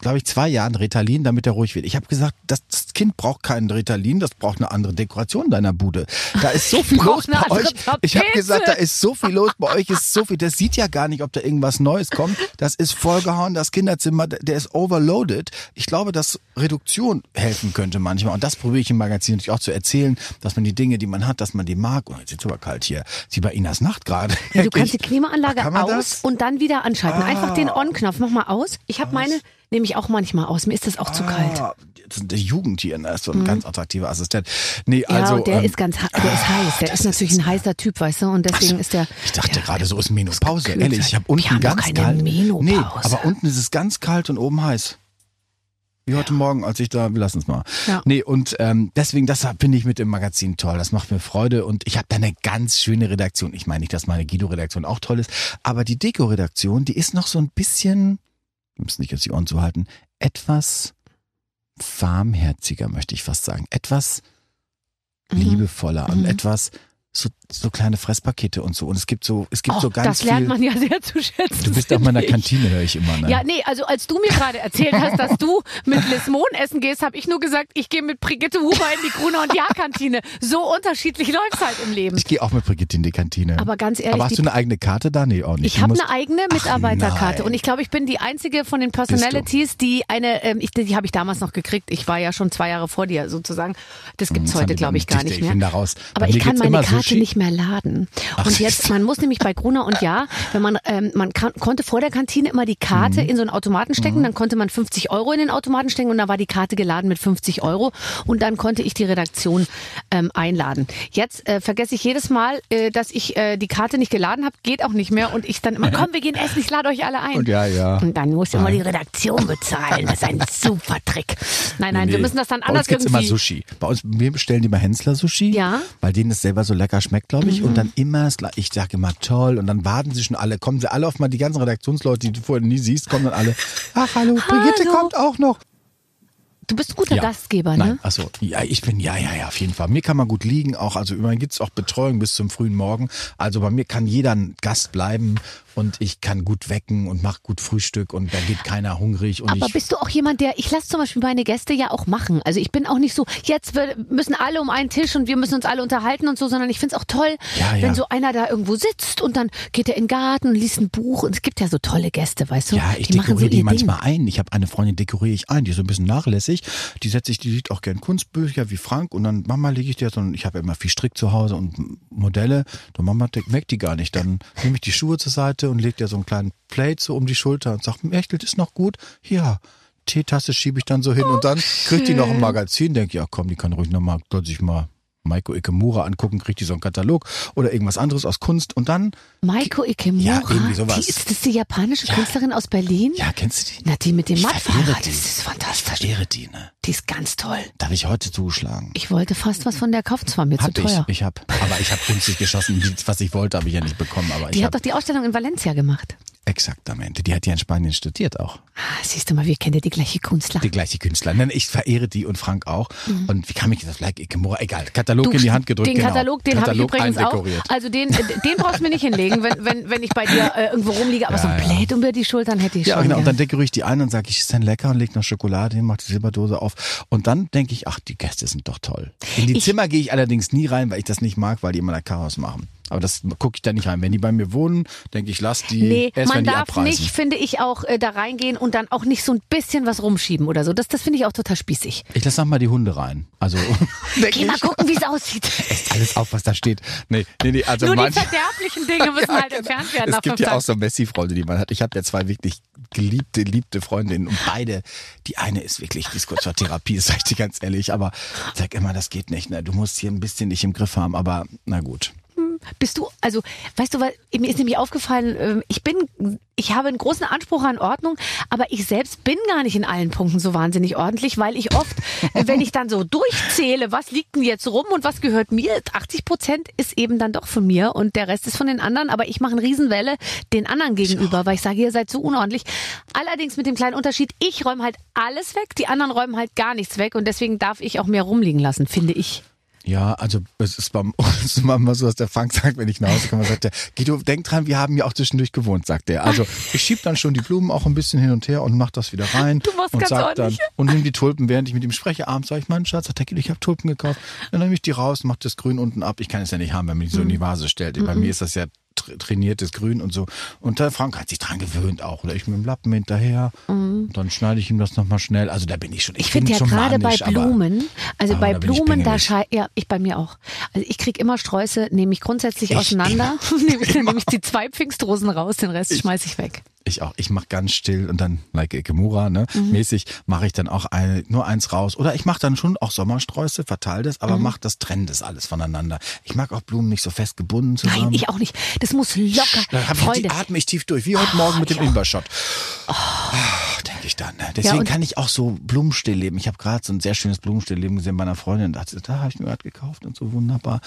glaube ich, zwei Jahren Ritalin, damit er ruhig wird. Ich habe gesagt, das, Kind braucht keinen Ritalin, das braucht eine andere Dekoration in deiner Bude. Da ist so viel los bei euch. Ich habe Tapete. gesagt, da ist so viel los bei euch, ist so viel. Das sieht ja gar nicht, ob da irgendwas Neues kommt. Das ist vollgehauen, das Kinderzimmer, der ist overloaded. Ich glaube, dass Reduktion helfen könnte manchmal. Und das probiere ich im Magazin natürlich auch zu erzählen, dass man die Dinge, die man hat, dass man die mag. Oh, jetzt ist super kalt hier. Sie bei Inas Nacht gerade. Ja, du kannst die Klimaanlage aus das? Ah. und dann wieder anschalten. Einfach den On-Knopf. Mach mal aus. Ich habe meine, nehme ich auch manchmal aus. Mir ist das auch zu kalt. Ah, das ist der Jugend hier, ne? ist so ein ganz attraktiver Assistent. Nee, Ja, also. und der ähm, ist ganz, der ist heiß. Der ist natürlich ist- ein heißer Typ, weißt du, und deswegen ist der. Ich dachte der, gerade, so ist Menopause. Ehrlich, ich habe unten Wir haben ganz keine kalt. Menopause. Nee, aber unten ist es ganz kalt und oben heiß. Wie heute Morgen, als ich da, wir lassen es mal. Ja. Nee, und ähm, deswegen, das finde ich mit dem Magazin toll. Das macht mir Freude und ich habe da eine ganz schöne Redaktion. Ich meine nicht, dass meine Guido-Redaktion auch toll ist, aber die Deko-Redaktion, die ist noch so ein bisschen, wir müssen nicht jetzt die Ohren zuhalten, etwas warmherziger, möchte ich fast sagen. Etwas Mhm. liebevoller und Mhm. etwas so, so kleine Fresspakete und so. Und es gibt so, es gibt oh, so ganz das lernt viel. man ja sehr zu schätzen. Du bist auch mal in der ich. Kantine, höre ich immer. Ne? Ja, nee, also als du mir gerade erzählt hast, dass du mit Liz Mohn essen gehst, habe ich nur gesagt, ich gehe mit Brigitte Huber in die Gruner und Jahr-Kantine. So unterschiedlich läuft's halt im Leben. Ich gehe auch mit Brigitte in die Kantine. Aber ganz ehrlich, Aber hast du eine eigene Karte da? Nee, auch nicht. Ich habe eine eigene Mitarbeiterkarte und ich glaube, ich bin die einzige von den Personalities, die eine, ähm, ich, die habe ich damals noch gekriegt. Ich war ja schon zwei Jahre vor dir sozusagen. Das gibt's Hm, Das heute, glaube ich, gar nicht ich mehr. bin da raus. Aber Bei ich kann meine Karte nicht mehr laden. Ach, und jetzt, man muss nämlich bei Gruner und Ja, wenn man, ähm, man kann, konnte vor der Kantine immer die Karte Mhm. in so einen Automaten stecken, dann konnte man 50 Euro in den Automaten stecken und dann war die Karte geladen mit 50 Euro und dann konnte ich die Redaktion ähm, einladen. Jetzt äh, vergesse ich jedes Mal, äh, dass ich äh, die Karte nicht geladen habe, geht auch nicht mehr und ich dann immer, komm, wir gehen essen, ich lade euch alle ein. Und ja, ja. Und dann muss immer die Redaktion bezahlen. Das ist ein super Trick. Nein, nein, wir müssen das dann Bei anders uns gibt's irgendwie. immer Sushi. Bei uns, wir bestellen die mal Hensler Sushi. Ja. Weil denen das selber so lecker schmeckt, glaube ich. Und Mhm. dann immer, ich sage immer toll. Und dann warten sie schon alle, kommen sie alle auf mal, die ganzen Redaktionsleute, die du vorher nie siehst, kommen dann alle. Ach, hallo, Brigitte Hallo. kommt auch noch. Du bist ein guter Ja. Gastgeber, Nein, ne? achso, ja, ich bin, ja, ja, ja, auf jeden Fall. Mir kann man gut liegen, auch, also immerhin gibt's auch Betreuung bis zum frühen Morgen. Also bei mir kann jeder ein Gast bleiben und ich kann gut wecken und mach gut Frühstück und da geht keiner hungrig und Aber ich. bist du auch jemand, der, ich lasse zum Beispiel meine Gäste ja auch machen. Also ich bin auch nicht so, jetzt wir- müssen alle um einen Tisch und wir müssen uns alle unterhalten und so, sondern ich find's auch toll, Ja, ja. wenn so einer da irgendwo sitzt und dann geht er in den Garten und liest ein Buch. Und es gibt ja so tolle Gäste, weißt du? Ja, ich die machen so dekoriere die manchmal Ding. ein. Ich habe eine Freundin, dekoriere ich ein, die ist so ein bisschen nachlässig. Die setze ich, die sieht auch gern Kunstbücher wie Frank und dann Mama lege ich dir so, ich habe ja immer viel Strick zu Hause und Modelle. Du Mama merkt die gar nicht. Dann nehme ich die Schuhe zur Seite und leg dir so einen kleinen Plate so um die Schulter und sag, Echtelt ist noch gut. Ja. Teetasse schiebe ich dann so hin und dann kriegt die noch ein Magazin, denke ja komm, die kann ruhig noch mal, soll sich mal Maiko Ikemura angucken, kriegt die so einen Katalog oder irgendwas anderes aus Kunst und dann, Maiko Ikemura, Ja, irgendwie sowas. die, ist das die japanische Künstlerin aus Berlin? ja, kennst du die? Na, die mit dem Ich verehre das ist Ich fantastisch. verehre die, ne? Die ist ganz toll. Da habe ich heute zugeschlagen. Ich wollte fast was von der kaufen, es war mir zu Hab ich, teuer. ich hab, aber ich habe günstig geschossen. Was ich wollte, habe ich ja nicht bekommen. Aber die ich hat doch habe die Ausstellung in Valencia gemacht. Exaktamente. Die hat ja in Spanien studiert auch. Ah, siehst du mal, wir kennen ja die gleiche Künstler. Die gleiche Künstler. Ich verehre die und Frank auch. Und wie kam ich jetzt Like Ikemura? Egal. Katalog Mhm. Du, in die Hand gedrückt. Den genau. Katalog, den habe ich übrigens auch. Also den, den brauchst du mir nicht hinlegen, wenn, wenn, wenn ich bei dir äh, irgendwo rumliege. Aber Ja, so ein ja. Plaid über die Schultern hätte ich Ja, schon. genau. Und dann gern. dekoriere ich die ein und sage, ich ist denn lecker und leg noch Schokolade hin, mach die Silberdose auf. Und dann denke ich, ach, die Gäste sind doch toll. In die Ich- Zimmer gehe ich allerdings nie rein, weil ich das nicht mag, weil die immer da Chaos machen. Aber das gucke ich da nicht rein. Wenn die bei mir wohnen, denke ich, lass die Nee, erst, man wenn die darf abreisen. nicht, finde ich, auch äh, da reingehen und dann auch nicht so ein bisschen was rumschieben oder so. Das, das finde ich auch total spießig. Ich lasse mal die Hunde rein. Also Geh mal gucken, wie es aussieht. esst alles auf, was da steht. Nee, nee, nee, also Nur die verderblichen Dinge müssen halt entfernt werden Es gibt ja auch so Messi-Freunde, die man hat. Ich habe ja zwei wirklich geliebte, liebte Freundinnen und beide, die eine ist wirklich, die ist kurz vor Therapie, das sag ich dir ganz ehrlich, aber sag immer, das geht nicht, ne? Du musst hier ein bisschen dich im Griff haben, aber na gut. Bist du, also, weißt du, weil mir ist nämlich aufgefallen, ähm, ich bin, ich habe einen großen Anspruch an Ordnung, aber ich selbst bin gar nicht in allen Punkten so wahnsinnig ordentlich, weil ich oft, wenn ich dann so durchzähle, was liegt denn jetzt rum und was gehört mir, 80 Prozent ist eben dann doch von mir und der Rest ist von den anderen, aber ich mache eine Riesenwelle den anderen gegenüber, weil ich sage, ihr seid so unordentlich. Allerdings mit dem kleinen Unterschied, ich räume halt alles weg, die anderen räumen halt gar nichts weg und deswegen darf ich auch mehr rumliegen lassen, finde ich. Ja, also es ist beim ist manchmal so, dass der Frank sagt, wenn ich nach Hause komme, sagt er, Guido, denk dran, wir haben ja auch zwischendurch gewohnt, sagt er. Also ich schieb dann schon die Blumen auch ein bisschen hin und her und mach das wieder rein. Du machst und ganz sag dann und nimm die Tulpen, während ich mit ihm spreche. Abends sage ich, mein Schatz, sagt der Guido, ich habe Tulpen gekauft. Dann nehme ich die raus, mach das Grün unten ab. Ich kann es ja nicht haben, wenn man die so in die Vase stellt. Bei mir ist das ja trainiertes Grün und so. Und der Frank hat sich dran gewöhnt auch. Oder ich mit dem Lappen hinterher. Und dann schneide ich ihm das nochmal schnell. Also da bin ich schon. Ich, Ich finde ja gerade bei manisch, aber- Blumen, also aber bei bin ich Blumen, da schei ja, ich bei mir auch. Also ich krieg immer Sträuße, nehme ich grundsätzlich Ich auseinander, nehme ich, nehme ich die zwei Pfingstrosen raus, den Rest schmeiß ich weg. Ich auch. Ich mache ganz still und dann, like Ikemura, ne, Mhm. mäßig, mache ich dann auch ein, nur eins raus. Oder ich mache dann schon auch Sommersträuße, verteile das, Mhm. aber mach das, trenn das alles voneinander. Ich mag auch Blumen nicht so fest gebunden zusammen. Nein, ich auch nicht. Das muss locker. Dann hab ich, Freunde. die atme ich tief durch, wie heute Morgen mit dem ich auch. Imbershot. denke ich dann. Ne? Deswegen und- kann ich auch so Blumenstillleben. Ich habe gerade so ein sehr schönes Blumenstillleben gesehen bei einer Freundin. Da, da habe ich mir gerade gekauft und so wunderbar.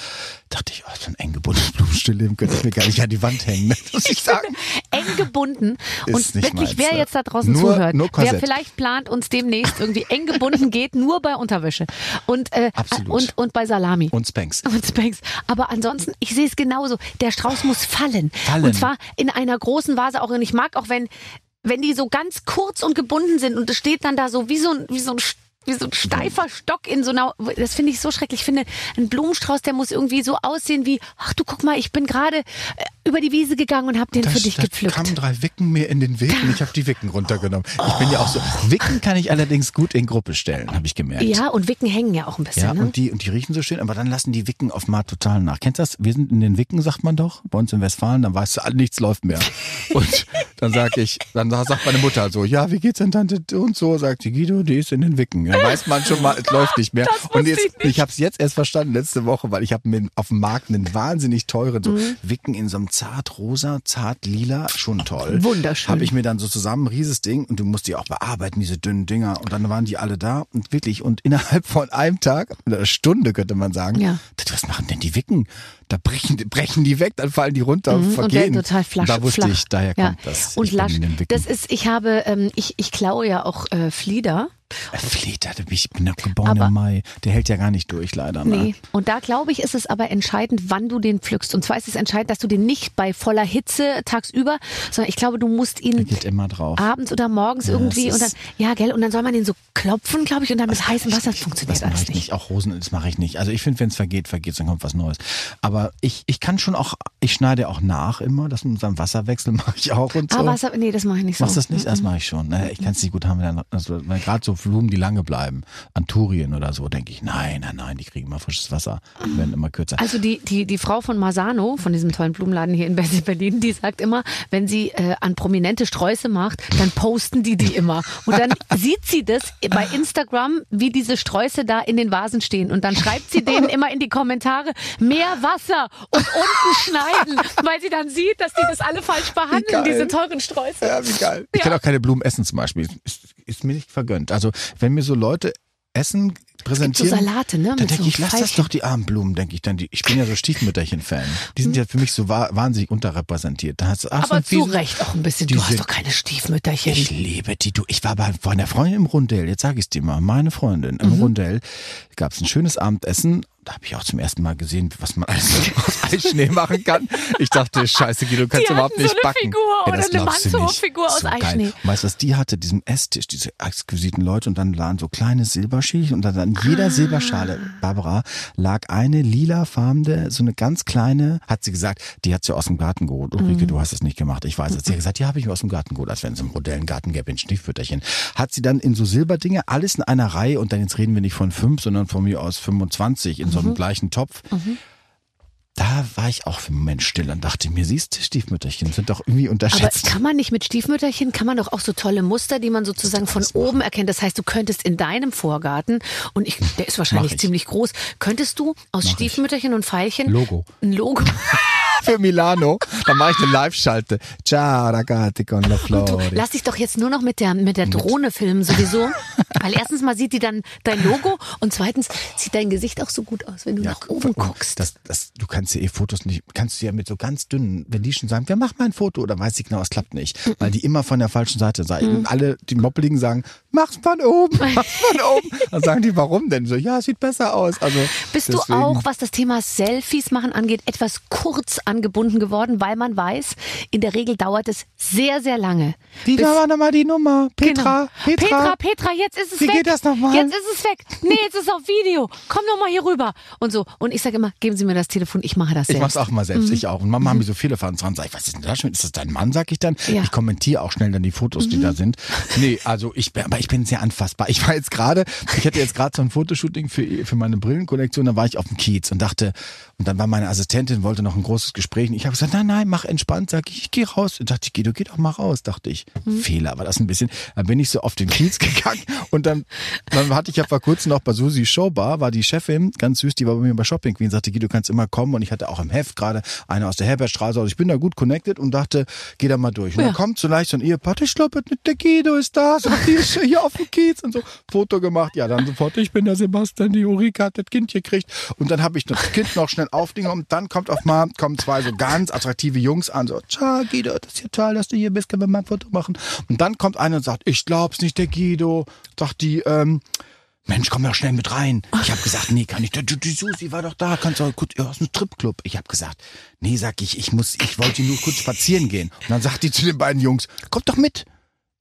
Dachte ich, oh, so ein eng gebundenes Blumenstillleben könnte ich mir gar nicht an die Wand hängen. Ne? Muss ich sagen. eng gebunden. Ist und wirklich, meins, wer ne? jetzt da draußen Nur- zuhört, nur wer vielleicht plant, uns demnächst irgendwie eng gebunden geht, nur bei Unterwäsche. Und, äh, Absolut. und, und bei Salami. Und Spanks. Und Spanks. Aber ansonsten, ich sehe es genauso. Der Strauß muss fallen. Fallen. Und zwar in einer großen Vase auch. Und ich mag auch, wenn, wenn die so ganz kurz und gebunden sind und es steht dann da so wie so ein, wie so ein wie so ein steifer Stock in so einer, das finde ich so schrecklich. Ich finde, ein Blumenstrauß, der muss irgendwie so aussehen wie, ach du guck mal, ich bin gerade äh, über die Wiese gegangen und habe den für dich da gepflückt. kamen drei Wicken mir in den Weg und ich habe die Wicken runtergenommen. Ich bin ja auch so. Wicken kann ich allerdings gut in Gruppe stellen, habe ich gemerkt. Ja, und Wicken hängen ja auch ein bisschen. Ja, ne? und die, und die riechen so schön, aber dann lassen die Wicken auf mal total nach. Kennst du das? Wir sind in den Wicken, sagt man doch, bei uns in Westfalen, dann weißt du, nichts läuft mehr. Und dann sag ich, dann sagt meine Mutter so, ja, wie geht's denn Tante und so, sagt die Guido, die ist in den Wicken. Dann weiß man schon mal, es läuft nicht mehr. Und jetzt, ich ich habe es jetzt erst verstanden, letzte Woche, weil ich habe mir auf dem Markt einen wahnsinnig teuren, so Mhm. Wicken in so einem zart rosa, zart lila, schon toll. Wunderschön. Habe ich mir dann so zusammen, ein rieses Ding, und du musst die auch bearbeiten, diese dünnen Dinger. Und dann waren die alle da und wirklich, und innerhalb von einem Tag, einer Stunde könnte man sagen, Ja. was machen denn die Wicken? Da brechen, brechen die weg, dann fallen die runter und Mhm, und vergehen. werden total flasch, da wusste flach. ich, daher ja. kommt das. Und ich lasch. Das ist, ich habe, ähm, ich, ich klaue ja auch äh, Flieder. Ich ja geboren Aber- im Mai. Der hält ja gar nicht durch, leider. Ne? Nee. Und da glaube ich, ist es aber entscheidend, wann du den pflückst. Und zwar ist es entscheidend, dass du den nicht bei voller Hitze tagsüber, sondern ich glaube, du musst ihn geht immer drauf. abends oder morgens Ja, irgendwie es und dann, ja, gell, und dann soll man den so klopfen, glaube ich, und dann mit heißem Wasser. Das funktioniert Das mache alles ich nicht. nicht. Auch Rosen, das mache ich nicht. Also ich finde, wenn es vergeht, vergeht dann kommt was Neues. Aber ich, ich kann schon auch, ich schneide auch nach immer, das mit seinem Wasserwechsel mache ich auch und so. Aber Wasser, nee, das mache ich nicht so. Machst du das nicht? Das mache ich schon. Naja, ich kann es nicht gut haben, wenn also, gerade so Blumen, die lange bleiben. Anturien oder so, denke ich, nein, nein, nein, die kriegen immer frisches Wasser. Die werden immer kürzer. Also die, die, die Frau von Masano, von diesem tollen Blumenladen hier in Berlin, die sagt immer, wenn sie äh, an prominente Sträuße macht, dann posten die die immer. Und dann sieht sie das bei Instagram, wie diese Sträuße da in den Vasen stehen. Und dann schreibt sie denen immer in die Kommentare, mehr Wasser und unten schneiden, weil sie dann sieht, dass die das alle falsch behandeln, diese teuren Sträuße. Ja, wie geil. Ich Ja. kann auch keine Blumen essen zum Beispiel. Ist, ist mir nicht vergönnt. Also wenn mir so Leute Essen Es gibt so präsentieren, Salate, ne? dann denke so ich, lass das doch die armen Blumen, denke ich dann. Die, ich bin ja so Stiefmütterchen-Fan. Die sind ja für mich so wa wahnsinnig unterrepräsentiert. Da hast du, ach, so Aber ein zu Recht auch ein bisschen. Du hast doch keine Stiefmütterchen. Ich liebe die. Du, ich war bei, bei einer Freundin im Rundell, jetzt sage ich es dir mal, meine Freundin im Mhm. Rundell, gab es ein schönes Abendessen. Da habe ich auch zum ersten Mal gesehen, was man alles aus Eischnee machen kann. Ich dachte, scheiße, Guido, du kannst Die überhaupt nicht so eine backen. Figur oder das eine du. Mannshof-Figur aus so geil. Eischnee. Und Weißt du, was die hatte? Diesem Esstisch, diese exquisiten Leute und dann lagen so kleine Silberschälchen und dann an jeder Ah. Silberschale, Barbara, lag eine lilafarbene, so eine ganz kleine, hat sie gesagt, die hat sie aus dem Garten geholt. Ulrike, Mhm. du hast es nicht gemacht, ich weiß es. Sie hat gesagt, ja, habe ich mir aus dem Garten geholt, als wenn es im Modell einen Garten gäbe, in Stieffütterchen. Hat sie dann in so Silberdinge, alles in einer Reihe und dann jetzt reden wir nicht von fünf, sondern von mir aus 25 in so Mhm. einem gleichen Topf. Da war ich auch für einen Moment still und dachte mir, siehst du, Stiefmütterchen sind doch irgendwie Aber unterschätzt. kann man nicht mit Stiefmütterchen, kann man doch auch so tolle Muster, die man sozusagen von oben erkennt. Das heißt, du könntest in deinem Vorgarten, und ich, der ist wahrscheinlich ich. ziemlich groß, könntest du aus Mach ich. Stiefmütterchen und Veilchen Logo. ein Logo. für Milano. Dann mache ich eine Live-Schalte. Ciao, ragazzi con la Du, flore. lass dich doch jetzt nur noch mit der, mit der Drohne filmen sowieso. Weil erstens mal sieht die dann dein Logo und zweitens sieht dein Gesicht auch so gut aus, wenn du nach oben guck, guckst. Das, das, du kannst ja eh Fotos nicht, kannst du ja mit so ganz dünnen, wenn die schon sagen, wer macht mal ein Foto, oder weiß ich genau, es klappt nicht. Weil die immer von der falschen Seite sagen. Alle, die Moppeligen sagen, mach's von oben, mach's von oben. Dann sagen die, warum denn? So, ja, sieht besser aus. Also, Bist deswegen- du auch, was das Thema Selfies machen angeht, etwas kurz angebunden geworden, weil man weiß, in der Regel dauert es sehr, sehr lange. Wie war nochmal die Nummer? Petra, Genau. Petra. Petra, Petra, jetzt ist es Wie weg. geht das nochmal? Jetzt ist es weg. Nee, jetzt ist es auf Video. Komm noch mal hier rüber. Und so. Und ich sage immer, geben Sie mir das Telefon, ich mache das Ich selbst. mach's auch mal selbst, ich auch. Und Mama haben mir so viele Fans dran. Sag ich, was ist denn das schon? Ist das dein Mann, sag ich dann? Ja. Mhm. Ich kommentiere auch schnell dann die Fotos, die da sind. Nee, also ich bin, aber ich bin sehr anfassbar. Ich war jetzt gerade, ich hatte jetzt gerade so ein Fotoshooting für, für meine Brillenkollektion, da war ich auf dem Kiez und dachte, und dann war meine Assistentin, wollte noch ein großes Gespräch. Und ich habe gesagt, nein, nein, mach entspannt, sag ich, ich gehe raus. Und dachte ich, geh, du geh doch mal raus, dachte ich. Mhm. Fehler war das ein bisschen. Dann bin ich so auf den Kiez gegangen und dann, dann hatte ich ja vor kurzem noch bei Susi Showbar, war die Chefin, ganz süß, die war bei mir bei Shopping Queen, sagte, Guido, du kannst immer kommen und ich hatte auch im Heft gerade eine aus der Herbertstraße, also ich bin da gut connected und dachte, geh da mal durch. Und Ja. dann kommt so leicht so ein Ehepaar, ich glaube, der Guido ist da, so, die ist hier auf dem Kiez und so, Foto gemacht, ja, dann sofort, ich bin der Sebastian, die Ulrike hat das Kind gekriegt und dann habe ich das Kind noch schnell und dann kommt auf mal, kommen zwei so ganz attraktive Jungs an, so, ciao Guido, das ist ja toll, dass du hier bist, können wir mal ein Foto machen. Und dann kommt einer und sagt, ich glaub's nicht, der Guido, sagt die, ähm, Mensch, komm doch schnell mit rein. Ich habe gesagt, nee, kann ich. Die, Susi war doch da, kannst du gut ja, aus dem Stripclub. Ich habe gesagt, nee, sag ich, ich muss, ich wollte nur kurz spazieren gehen. Und dann sagt die zu den beiden Jungs, kommt doch mit.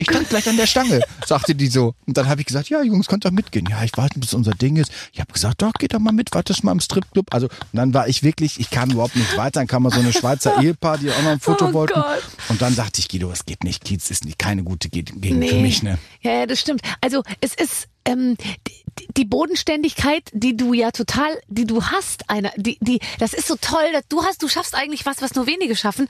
Ich stand gleich an der Stange, sagte die so. Und dann habe ich gesagt, ja, Jungs, könnt doch mitgehen. Ja, ich warte, bis unser Ding ist. Ich habe gesagt, doch, geht doch mal mit, wartest mal im Stripclub. Also, und dann war ich wirklich, ich kam überhaupt nicht weiter. Dann kam mal so eine Schweizer Ehepaar, die auch noch ein Foto Oh wollten. Gott. Und dann sagte ich, Guido, es geht nicht. Kiez ist nicht, keine gute Gegend für Nee. mich, ne? Ja, ja, das stimmt. Also es ist ähm, die, die Bodenständigkeit, die du ja total, die du hast, einer, die, die, das ist so toll. dass Du hast, du schaffst eigentlich was, was nur wenige schaffen,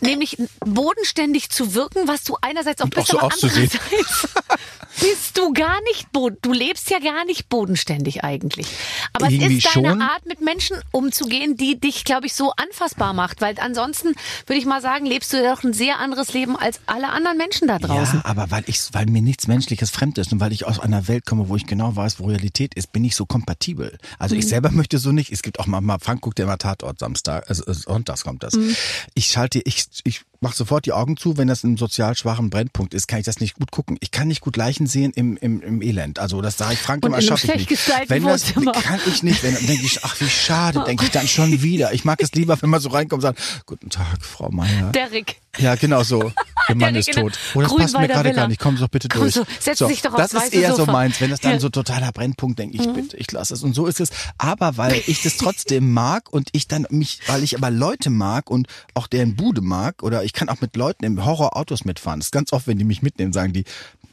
nämlich bodenständig zu wirken, was du einerseits auch Und auch bist, so aber andererseits bist du gar nicht boden. Du lebst ja gar nicht bodenständig eigentlich. Aber Irgendwie es ist deine schon. Art, mit Menschen umzugehen, die dich, glaube ich, so anfassbar macht. Weil ansonsten würde ich mal sagen, lebst du doch ein sehr anderes Leben als alle anderen Menschen da draußen. Ja, aber weil ich, weil mir nichts Menschliches fremd ist und weil ich aus einer Welt komme, wo ich genau weiß, wo Realität ist, bin ich so kompatibel. Also Mhm. ich selber möchte so nicht. Es gibt auch mal, mal Frank guckt ja immer Tatort Samstag, also äh, sonntags kommt das. Mhm. Ich schalte, ich, ich mache sofort die Augen zu, wenn das ein sozial schwachen Brennpunkt ist, kann ich das nicht gut gucken. Ich kann nicht gut Leichen sehen im, im, im Elend. Also das sage ich Frank immer, schaffe ich nicht. Wenn das Wohnzimmer. kann ich nicht. Wenn, dann denke ich, ach wie schade, denke ich dann schon wieder. Ich mag es lieber, wenn man so reinkommt und sagt, guten Tag, Frau Meier. Derrick. Ja, genau so. Ihr Mann ist in tot. der Oh, das passt mir gerade gar nicht. Komm doch bitte Komm durch. so, setz dich doch Das ist eher so Sofa. meins. Wenn das dann. Mhm. so totaler Brennpunkt, denke ich, bitte, ich lasse es. Und so ist es. Aber weil ich das trotzdem mag und ich dann mich, weil ich aber Leute mag und auch deren Bude mag, oder ich kann auch mit Leuten im Horror Autos mitfahren. Das ist ganz oft, wenn die mich mitnehmen, sagen die,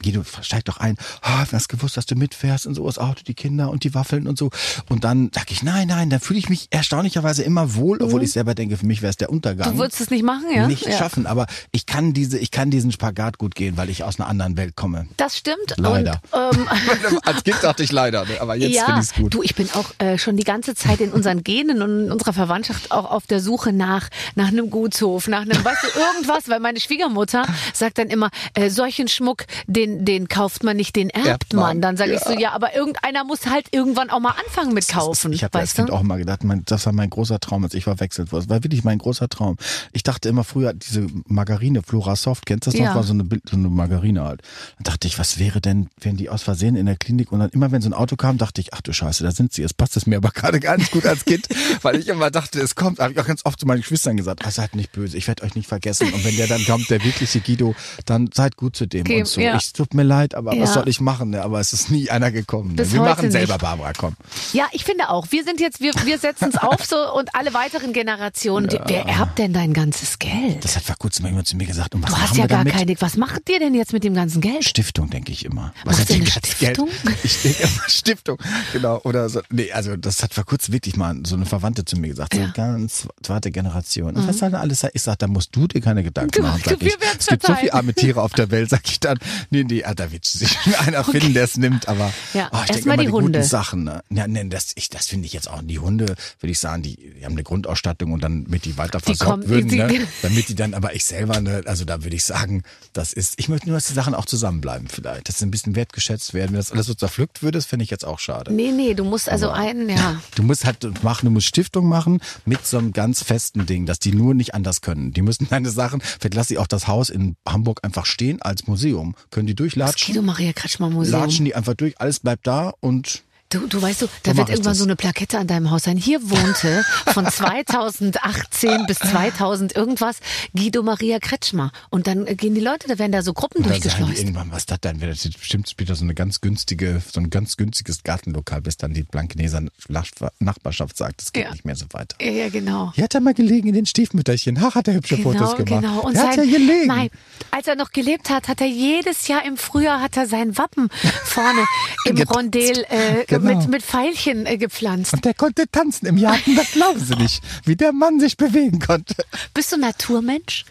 Guido, steig doch ein. Ah, oh, hast gewusst, dass du mitfährst und so, das Auto, die Kinder und die Waffeln und so. Und dann sag ich, nein, nein, dann fühle ich mich erstaunlicherweise immer wohl, obwohl ich selber denke, für mich wäre es der Untergang. Du würdest es nicht machen, ja? Nicht ja. schaffen, aber ich kann diese, ich kann diesen Spagat gut gehen, weil ich aus einer anderen Welt komme. Das stimmt. Leider. Und, ähm, Als Kind dachte ich leider, ne? aber jetzt ja, finde ich es gut. Du, ich bin auch äh, schon die ganze Zeit in unseren Genen und in unserer Verwandtschaft auch auf der Suche nach nach einem Gutshof, nach einem, weißt du, irgendwas, weil meine Schwiegermutter sagt dann immer, äh, solchen Schmuck, den den kauft man nicht, den erbt, Erbt man. man. Dann sage ich Ja. so, ja, aber irgendeiner muss halt irgendwann auch mal anfangen mit kaufen, Ich habe als Kind auch mal gedacht, mein, das war mein großer Traum, als ich verwechselt wurde. Das war wirklich mein großer Traum. Ich dachte immer früher, diese Margarine, Flora Soft, kennst du das Ja. noch? War so eine, so eine Margarine halt. Dann dachte ich, was wäre denn, wenn die aus Versehen in der Klinik und dann immer, wenn so ein Auto kam, dachte ich, ach du Scheiße, da sind sie. Jetzt passt es mir aber gerade gar nicht gut als Kind, weil ich immer dachte, es kommt. Habe ich auch ganz oft zu meinen Geschwistern gesagt, ah, seid nicht böse, ich werde euch nicht vergessen. Und wenn der dann kommt, der wirkliche Guido, dann seid gut zu dem Okay, und so. ja. Ich tut mir leid, aber Ja. was soll ich machen? Ne? Aber es ist nie einer gekommen. Ne? Wir machen selber, nicht. Barbara, komm. Ja, ich finde auch. Wir sind jetzt, wir, wir setzen es auf so und alle weiteren Generationen. Die- Wer erbt denn dein ganzes Geld? Das hat vor kurzem jemand zu mir gesagt. Und was Du hast ja gar damit? keine. Was macht ihr denn jetzt mit dem ganzen Geld? Stiftung, denke ich immer. Machst ist denn Stiftung? Geld? Ich denke immer Stiftung, genau. Oder so. Nee, also das hat vor kurzem wirklich mal so eine Verwandte zu mir gesagt. So Ja. Mhm. ganz zweite Generation. Und was alles? Ich sag, da musst du dir keine Gedanken Du- machen. du, wir ich. Es gibt so viele arme Tiere auf der Welt, sag ich dann. Nee, nee, ah, da wird sich einer finden, der es nimmt. Aber Ja, oh, ich denke die die Hunde. guten Sachen. Ne? Ja, nee, das, ich, das finde ich jetzt auch. Die Hunde, würde ich sagen, die, die haben eine Grundausstattung und dann mit die weiter Die versorgt würden. die- ne? Damit die dann, aber ich selber, ne, also da würde ich sagen, das ist, ich möchte nur, dass die Sachen auch zusammenbleiben vielleicht. Dass sie ein bisschen wertgeschätzt werden. Wenn das alles so zerpflückt würde, das fände ich jetzt auch schade. Nee, nee, du musst also einen, ja. Du musst halt machen, du musst Stiftung machen mit so einem ganz festen Ding, dass die nur nicht anders können. Die müssen deine Sachen, vielleicht lasse ich auch das Haus in Hamburg einfach stehen als Museum. Können die Das durchlatschen? Guido Maria Kretschmer Museum. Latschen die einfach durch, alles bleibt da und Du, du weißt, du, So da mach wird irgendwann so eine Plakette an deinem Haus sein. Hier wohnte von 2018 bis 2000 irgendwas Guido Maria Kretschmer. Und dann gehen die Leute, da werden da so Gruppen da sagen die durchgeschleust. irgendwann, was das dann wird. Das ist bestimmt später so eine ganz günstige, so ein ganz günstiges Gartenlokal, bis dann die Blankeneser Nach- Nachbarschaft sagt, es geht Ja. nicht mehr so weiter. Ja, ja, genau. Hier hat er mal gelegen in den Stiefmütterchen. Ach, hat er hübsche Fotos gemacht. Genau. Und er hat sein- gelegen. Nein, als er noch gelebt hat, hat er jedes Jahr im Frühjahr hat er sein Wappen vorne im. Rondell äh, Genau. mit, mit Pfeilchen äh, gepflanzt. Und der konnte tanzen im Garten, das glauben Sie nicht, wie der Mann sich bewegen konnte. Bist du Naturmensch?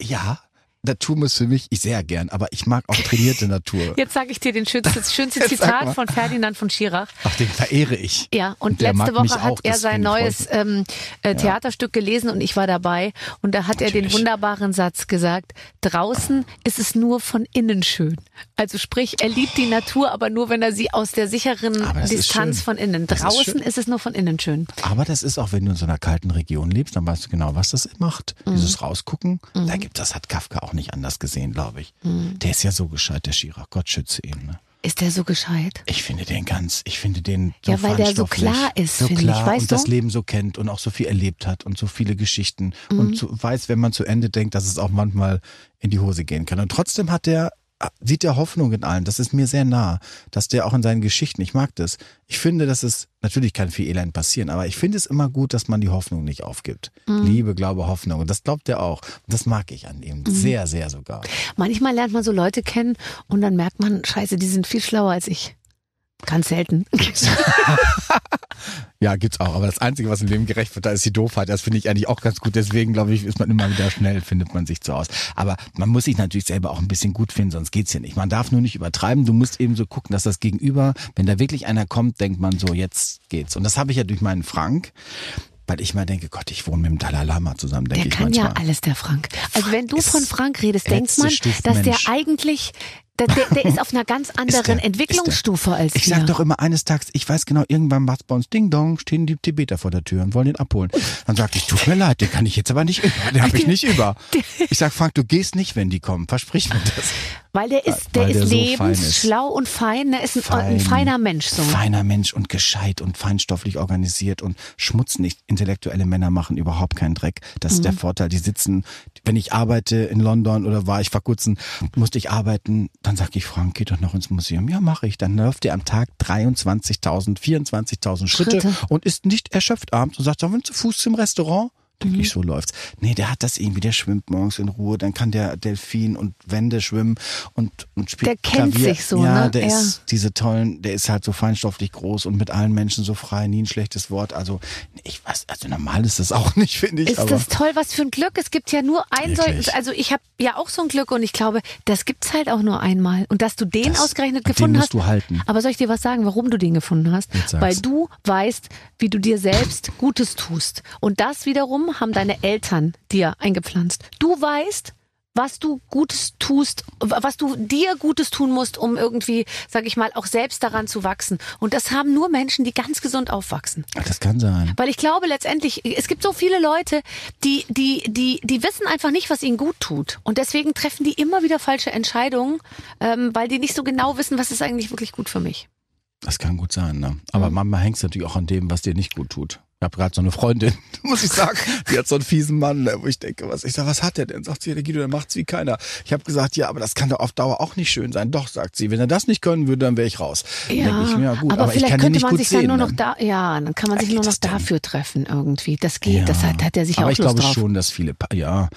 Ja, Natur muss für mich, ich sehr gern, aber ich mag auch trainierte Natur. Jetzt sage ich dir den schönste, das schönste. Zitat von Ferdinand von Schirach. Ach, den verehre ich. Ja, und Der letzte Woche hat auch, er sein neues ähm, äh, Theaterstück gelesen und ich war dabei. Und da hat er den Natürlich. wunderbaren Satz gesagt, draußen ist es nur von innen schön. Also sprich, er liebt die Natur, aber nur, wenn er sie aus der sicheren ist Distanz von innen. Ist Draußen schön. ist es nur von innen schön. Aber das ist auch, wenn du in so einer kalten Region lebst, dann weißt du genau, was das macht. Mhm. Dieses Rausgucken, da gibt das hat Kafka auch nicht anders gesehen, glaube ich. Mhm. Der ist ja so gescheit, der Schirach. Gott schütze ihn. Ne? Ist der so gescheit? Ich finde den ganz, ich finde den so Ja, weil der so klar ist, so finde ich, klar weißt und das du? Leben so kennt und auch so viel erlebt hat und so viele Geschichten Mhm. und so weiß, wenn man zu Ende denkt, dass es auch manchmal in die Hose gehen kann. Und trotzdem hat der sieht der Hoffnung in allen. Das ist mir sehr nah, dass der auch in seinen Geschichten, ich mag das. Ich finde, dass es, natürlich kann viel Elend passieren, aber ich finde es immer gut, dass man die Hoffnung nicht aufgibt. Mhm. Liebe, Glaube, Hoffnung. Und das glaubt er auch. Und das mag ich an ihm. Mhm. Sehr, sehr sogar. Manchmal lernt man so Leute kennen und dann merkt man, scheiße, die sind viel schlauer als ich. Ganz selten. Ja, gibt's auch. Aber das Einzige, was im Leben gerecht wird, da ist die Doofheit. Das finde ich eigentlich auch ganz gut. Deswegen, glaube ich, ist man immer wieder schnell, findet man sich zu aus. Aber man muss sich natürlich selber auch ein bisschen gut finden, sonst geht's ja nicht. Man darf nur nicht übertreiben. Du musst eben so gucken, dass das Gegenüber, wenn da wirklich einer kommt, denkt man so, jetzt geht's. Und das habe ich ja durch meinen Frank. Weil ich mal denke, Gott, ich wohne mit dem Dalai Lama zusammen, denke Der ich kann manchmal. ja alles, der Frank. Also wenn du von Frank redest, der denkt man, dass der eigentlich, der, der, der ist auf einer ganz anderen Entwicklungsstufe als Ich wir. sag doch immer eines Tages, ich weiß genau, irgendwann macht's bei uns Ding Dong, stehen die Tibeter vor der Tür und wollen den abholen. Dann sag ich, tut mir leid, den kann ich jetzt aber nicht über. Den habe ich nicht über. Ich sag, Frank, du gehst nicht, wenn die kommen. Versprich mir das. Weil der ist, der der ist so lebensschlau und fein, der ist ein, ein Fein. feiner Mensch so. Feiner Mensch und gescheit und feinstofflich organisiert und Schmutz nicht. Intellektuelle Männer machen überhaupt keinen Dreck. Das ist der Mhm. Vorteil. Die sitzen, wenn ich arbeite in London oder war ich vor kurzem, musste ich arbeiten, dann sag ich, Frank, geh doch noch ins Museum. Ja, mache ich. Dann läuft der am Tag 23.000, 24.000 Schritte, Schritte. und ist nicht erschöpft abends und sagt, sollen wir zu Fuß zum Restaurant? Denke ich, so läuft's. Nee, der hat das irgendwie, der schwimmt morgens in Ruhe, dann kann der Delfin und Wände schwimmen und, und spielt Der kennt Klavier. sich so, ja, ne? der Ja. ist diese tollen, der ist halt so feinstofflich groß und mit allen Menschen so frei, nie ein schlechtes Wort. Also, ich weiß, also normal ist das auch nicht, finde ich. Ist aber das toll, was für ein Glück. Es gibt ja nur ein solches, also ich habe ja auch so ein Glück und ich glaube, das gibt's halt auch nur einmal. Und dass du den Das- ausgerechnet den gefunden musst hast. du halten. Aber soll ich dir was sagen, warum du den gefunden hast? Weil du weißt, wie du dir selbst Gutes tust. Und das wiederum haben deine Eltern dir eingepflanzt. Du weißt, was du Gutes tust, was du dir Gutes tun musst, um irgendwie, sag ich mal, auch selbst daran zu wachsen. Und das haben nur Menschen, die ganz gesund aufwachsen. das kann sein. Weil ich glaube letztendlich, es gibt so viele Leute, die, die, die, die wissen einfach nicht, was ihnen gut tut. Und deswegen treffen die immer wieder falsche Entscheidungen, ähm, weil die nicht so genau wissen, was ist eigentlich wirklich gut für mich. Das kann gut sein, ne? Aber manchmal hängt es natürlich auch an dem, was dir nicht gut tut. Ich habe gerade so eine Freundin, muss ich sagen, die hat so einen fiesen Mann, wo ich denke, was ich sag, was hat der denn? Sagt sie, der Guido, der macht's wie keiner. Ich habe gesagt, ja, aber das kann doch auf Dauer auch nicht schön sein. Doch, sagt sie, wenn er das nicht können würde, dann wäre ich raus. Dann denk ich, ja gut, aber, aber, ich vielleicht könnte nicht man gut sich sehen. dann nur noch da, ja, dann kann man Ja, sich nur noch dafür treffen irgendwie. Das geht, Ja. das hat, hat er sich aber auch ich Lust glaube drauf. schon, dass viele, Pa- ja,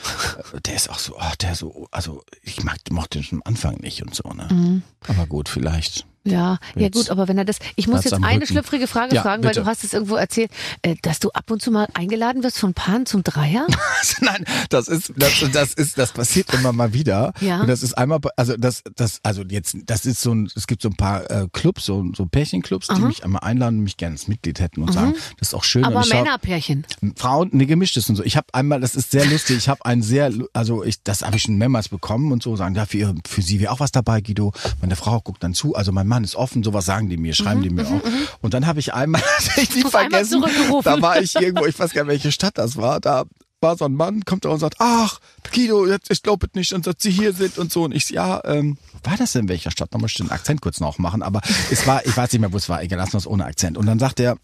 der ist auch so, ach, der so, also ich mag, mochte den schon am Anfang nicht und so, ne? Mhm. Aber gut, vielleicht. Ja, ja Jetzt gut, aber wenn er das, ich muss jetzt eine Rücken. schlüpfrige Frage Ja, fragen, weil bitte. du hast es irgendwo erzählt, äh, dass du ab und zu mal eingeladen wirst von Paaren zum Dreier. Nein, das ist, das, das ist, das passiert immer mal wieder. Ja. Und das ist einmal, also das, das, also jetzt, das ist so ein, es gibt so ein paar äh, Clubs, so, so Pärchenclubs, die mich einmal einladen und mich gerne als Mitglied hätten und sagen, das ist auch schön. aber Männerpärchen. Frauen, ne, gemischtes und so. Ich habe einmal, das ist sehr lustig, ich habe ein sehr, also ich, das habe ich schon mehrmals bekommen und so, sagen, ja, für, ihre, für sie wäre auch was dabei, Guido. Meine Frau guckt dann zu, also mein Mann ist offen, sowas sagen die mir, schreiben die mir auch. Und dann habe ich einmal, ich nie vergessen, da war ich irgendwo, ich weiß gar nicht, welche Stadt das war, da war so ein Mann, kommt da und sagt, ach, Guido, jetzt, ich glaube es nicht, und dass Sie hier sind und so. Und ich, ja, ähm, war das in welcher Stadt? Nochmal den Akzent kurz noch machen, aber es war, ich weiß nicht mehr, wo es war, egal, lassen wir es ohne Akzent. Und dann sagt er,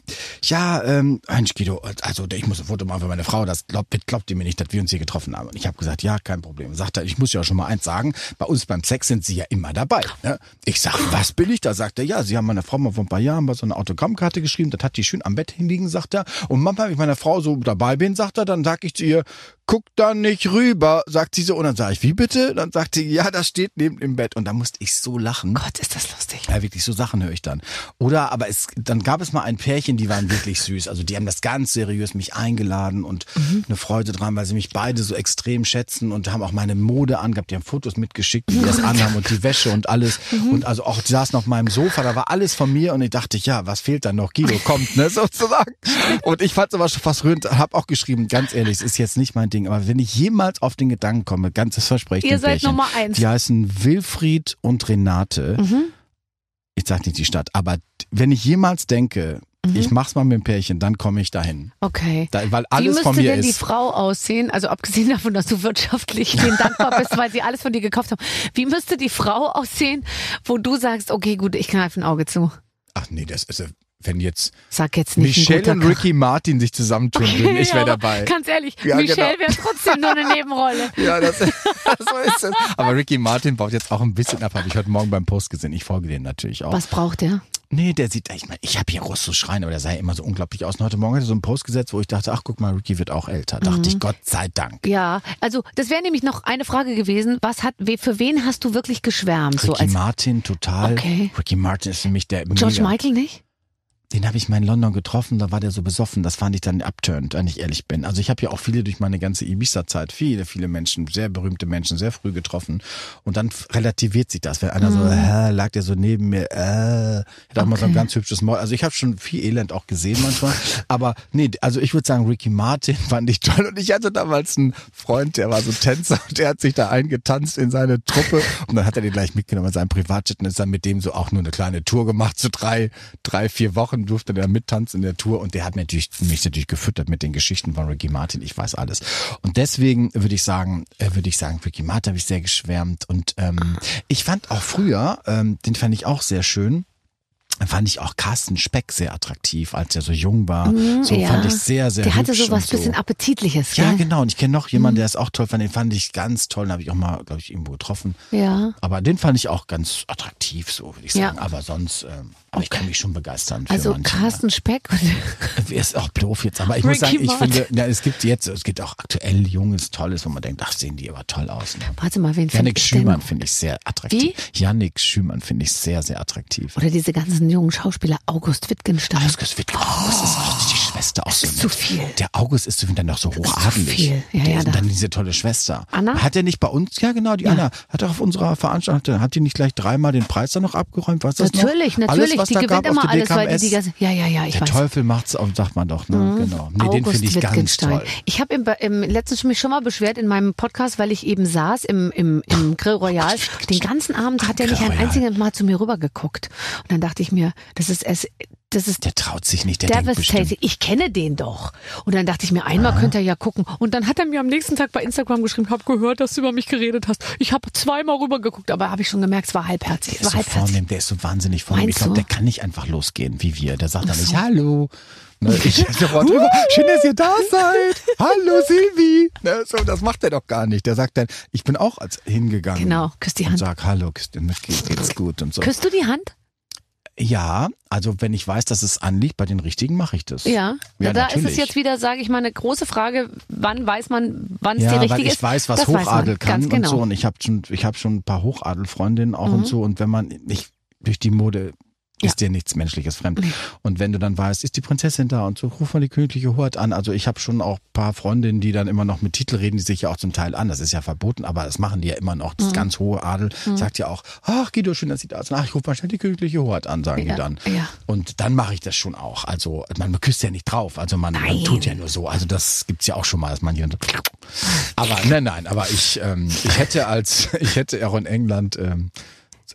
ja, ähm, Mensch, Guido, also ich muss ein Foto machen für meine Frau, das glaubt, glaubt ihr mir nicht, dass wir uns hier getroffen haben. Und ich habe gesagt, ja, kein Problem. Sagt er, ich muss ja schon mal eins sagen, bei uns beim Sex sind Sie ja immer dabei. Ne? Ich sag, was bin ich da? Sagt er, ja, Sie haben meiner Frau mal vor ein paar Jahren mal so eine Autogrammkarte geschrieben, das hat die schön am Bett hinliegen, sagt er. Und manchmal, wenn ich meiner Frau so dabei bin, sagt er, dann sag ich zu ihr, guck da nicht rüber, sagt sie so. Und dann sage ich, wie bitte? Dann sagt sie, ja, das steht neben dem Bett. Und da musste ich so lachen. Gott, ist das lustig. Ja, wirklich, so Sachen höre ich dann. Oder, aber es, dann gab es mal ein Pärchen, die waren wirklich süß. Also die haben das ganz seriös mich eingeladen und eine Freude dran, weil sie mich beide so extrem schätzen und haben auch meine Mode angehabt. Die haben Fotos mitgeschickt, wie die das anhaben und die Wäsche und alles. Und also auch, die saßen auf meinem Sofa, da war alles von mir und ich dachte, ja, was fehlt dann noch? Guido kommt, ne, sozusagen. Und ich fand es aber schon fast rührend, hab auch geschrieben, ganz ehrlich, es ist jetzt nicht mein Ding, aber wenn ich jemals auf den Gedanken komme, ganzes Versprechen. Ihr seid Nummer eins. Die heißen Wilfried und Renate Mhm. ich sag nicht die Stadt, aber wenn ich jemals denke, Mhm. ich mach's mal mit dem Pärchen, dann komme ich dahin. Okay. Da, weil Wie alles müsste von mir denn die ist. Frau aussehen, also abgesehen davon, dass du wirtschaftlich denen dankbar bist, weil sie alles von dir gekauft haben. Wie müsste die Frau aussehen, wo du sagst, okay, gut, ich kneife ein Auge zu. Ach nee, das ist, wenn jetzt jetzt Michelle und Ricky Martin sich zusammentun würden, ich wäre dabei. Ganz ehrlich, Ja, Michelle genau. wäre trotzdem nur eine Nebenrolle. Ja, das, so ist es. Aber Ricky Martin baut jetzt auch ein bisschen ab, habe ich heute Morgen beim Post gesehen. Ich folge dem natürlich auch. Was braucht der? Nee, der sieht, ich meine, ich habe hier Russ zu schreien, aber der sah ja immer so unglaublich aus. Und heute Morgen hat er so einen Post gesetzt, wo ich dachte, ach guck mal, Ricky wird auch älter. Dachte Mhm. ich, Gott sei Dank. Ja, also das wäre nämlich noch eine Frage gewesen. Was hat, für wen hast du wirklich geschwärmt? So Ricky als Martin, total. Okay. Ricky Martin ist mich der George mega. Michael nicht? Den habe ich mal in London getroffen, da war der so besoffen, das fand ich dann abturnt, wenn ich ehrlich bin. Also ich habe ja auch viele durch meine ganze Ibiza-Zeit, viele, viele Menschen, sehr berühmte Menschen, sehr früh getroffen. Und dann relativiert sich das. Wenn einer so, äh, lag der so neben mir, äh, hat auch mal so ein Okay. ganz hübsches Maul. Also ich habe schon viel Elend auch gesehen manchmal. Aber nee, also ich würde sagen, Ricky Martin fand ich toll. Und ich hatte damals einen Freund, der war so Tänzer und der hat sich da eingetanzt in seine Truppe. Und dann hat er den gleich mitgenommen in seinem Privatjet und ist dann mit dem so auch nur eine kleine Tour gemacht, so drei, drei, vier Wochen durfte der mittanzen in der Tour und der hat natürlich, mich natürlich gefüttert mit den Geschichten von Ricky Martin. Ich weiß alles. Und deswegen würde ich sagen, äh, würde ich sagen, Ricky Martin habe ich sehr geschwärmt und ähm, ich fand auch früher, ähm, den fand ich auch sehr schön. Fand ich auch Carsten Speck sehr attraktiv, als er so jung war. Mhm, so ja. fand ich sehr, sehr Der hatte so was so. bisschen Appetitliches, Ja, gell? Mhm. genau. Und ich kenne noch jemanden, der ist auch toll fand. Den fand ich ganz toll. Den habe ich auch mal, glaube ich, irgendwo getroffen. Ja. Aber den fand ich auch ganz attraktiv, so würde ich Ja. sagen. Aber sonst, ähm, aber ich kann mich schon begeistern. Für Also manche, Carsten Speck Er ist auch doof jetzt, aber ich muss sagen, ich finde, ja, es gibt jetzt, es gibt auch aktuell Junges, Tolles, wo man denkt, ach, sehen die aber toll aus. Ne? warte mal, wen finde Yannick ich denn? Schümann finde ich sehr attraktiv. Yannick Schümann finde ich sehr, sehr attraktiv. Oder diese ganzen jungen Schauspieler, August Wittgenstein. August Wittgenstein, August ist auch die Schwester auch so ist zu nett. viel. Der August ist dann noch so ist zu hochadelig. viel. Ja, Der ja, da- dann diese tolle Schwester. Anna? Hat er nicht bei uns? Ja, genau, die Ja. Anna. Hat er auf unserer Veranstaltung, hat die nicht gleich dreimal den Preis dann noch abgeräumt? Was das Natürlich, noch? natürlich. Alles, was die da gewinnt immer alles, weil die, DKMS. die ganze, ja, ja, ja, ich Der weiß. Mhm. Teufel macht's auf, sagt man doch, ne? Genau. Nee, den August finde ich ganz toll. Ich habe im, im letztens mich schon mal beschwert in meinem Podcast, weil ich eben saß im, im, im Grill Royal. Den ganzen Abend hat er nicht ein einziges Mal zu mir rübergeguckt. Und dann dachte ich mir, das ist es, das ist Der traut sich nicht, der denkt bestimmt. Ich kenne den doch. Und dann dachte ich mir, einmal könnte er ja gucken. Und dann hat er mir am nächsten Tag bei Instagram geschrieben, hab gehört, dass du über mich geredet hast. Ich habe zweimal rübergeguckt, aber habe ich schon gemerkt, es war halbherzig. Der ist so halbherzig. vornehm, der ist so wahnsinnig vornehm. Ich glaube, der kann nicht einfach losgehen wie wir. Der sagt dann nicht Hallo. Ne, ich sofort drüber. Schön, dass ihr da seid. Hallo Silvi. Ne, so, das macht er doch gar nicht. Der sagt dann, ich bin auch als hingegangen. Genau, küsst die Und Hand. sag Hallo, küsst geht's gut und so. Küsst du die Hand? Ja, also wenn ich weiß, dass es anliegt, bei den richtigen mache ich das. Ja. Ja, da ist natürlich. es jetzt wieder, sage ich mal, eine große Frage, wann weiß man, wann es Ja, die richtige weil ich ist? weiß, was das weiß Hochadel man. kann Ganz genau. Mhm. und so. Und ich habe schon, ich habe schon ein paar Hochadelfreundinnen auch und so. Und wenn man nicht durch die Mode ist dir nichts Menschliches fremd. Und wenn du dann weißt, ist die Prinzessin da und so, ruf mal die königliche Hort an. Also ich habe schon auch ein paar Freundinnen, die dann immer noch mit Titel reden, die sich ja auch zum Teil an. Das ist ja verboten, aber das machen die ja immer noch. Mhm. Das ganz hohe Adel sagt ja auch, ach Guido, schön, dass Sie da sind. Ach, ich rufe mal schnell die königliche Hort an, sagen Ja, die dann. ja. Und dann mache ich das schon auch. Also man küsst ja nicht drauf. Also man, man tut ja nur so. Also das gibt's ja auch schon mal, dass man hier aber nein, nein, aber ich, ähm, ich hätte als, ich hätte auch in England ähm,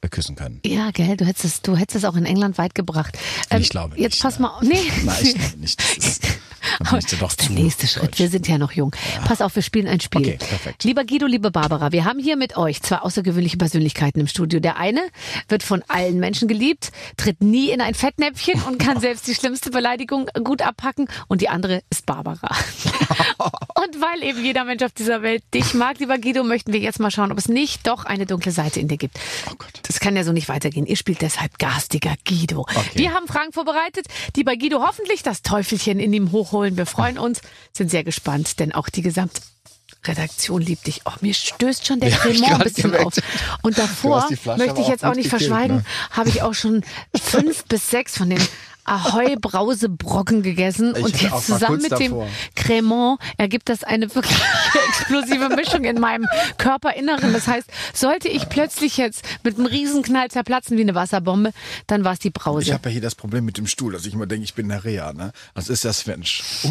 küssen können. Ja, gell, du hättest es, du hättest es auch in England weit gebracht. Ähm, Ich glaube Jetzt nicht, pass ne? mal auf. Nee. Nein, ich glaube nicht. Das ist, ja zu der nächste Schritt. deutsch. Wir sind ja noch jung. Pass auf, wir spielen ein Spiel. Okay, perfekt. Lieber Guido, liebe Barbara, wir haben hier mit euch zwei außergewöhnliche Persönlichkeiten im Studio. Der eine wird von allen Menschen geliebt, tritt nie in ein Fettnäpfchen und kann selbst die schlimmste Beleidigung gut abpacken. Und die andere ist Barbara. und weil eben jeder Mensch auf dieser Welt dich mag, lieber Guido, möchten wir jetzt mal schauen, ob es nicht doch eine dunkle Seite in dir gibt. Oh Gott. Das kann ja so nicht weitergehen. Ihr spielt deshalb garstiger Guido. Okay. Wir haben Fragen vorbereitet, die bei Guido hoffentlich das Teufelchen in ihm hochholen. Wir freuen uns, sind sehr gespannt, denn auch die Gesamtredaktion liebt dich. Oh, mir stößt schon der Ja, Cremant ein bisschen gemerkt. auf. Und davor möchte ich jetzt auch nicht verschweigen, ne? habe ich auch schon fünf bis sechs von den Ahoi-Brausebrocken gegessen Ich und jetzt zusammen mit dem davor. Cremant ergibt das eine wirklich explosive Mischung in meinem Körperinneren. Das heißt, sollte ich plötzlich jetzt mit einem Riesenknall zerplatzen wie eine Wasserbombe, dann war es die Ich Brause. habe ja hier das Problem mit dem Stuhl, dass ich immer denke, ich bin der Reha. Ne? Das ist der Sven.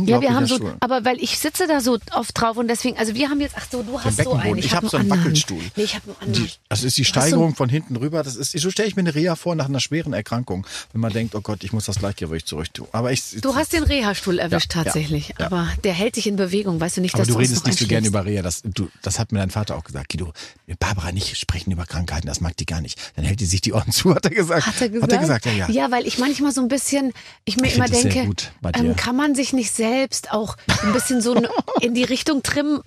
Ja, wir haben so, Stuhl. aber weil ich sitze da so oft drauf und deswegen, also wir haben jetzt, ach so, du hast so einen. Ich hab hab so einen anderen. Wackelstuhl. Nee, ich habe einen anderen. Die, das ist die hast so Steigerung von hinten rüber. Das ist, so stelle ich mir eine Reha vor nach einer schweren Erkrankung, wenn man denkt, oh Gott, ich muss das Gleichgewicht zurück tun. Aber ich, Du hast den Reha-Stuhl erwischt Ja, ja, tatsächlich, ja. aber der hält dich in Bewegung, weißt du nicht, aber dass du du uns redest nicht so gerne über Reha. Das, du, das hat mir dein Vater auch gesagt. Guido, Barbara nicht sprechen über Krankheiten, das mag die gar nicht. Dann hält die sich die Ohren zu, hat er gesagt. Hat er gesagt? Hat er gesagt, ja, ja. Ja, weil ich manchmal so ein bisschen, ich mir Ich immer denke, ähm, kann man sich nicht selbst auch ein bisschen so in die Richtung trimmen,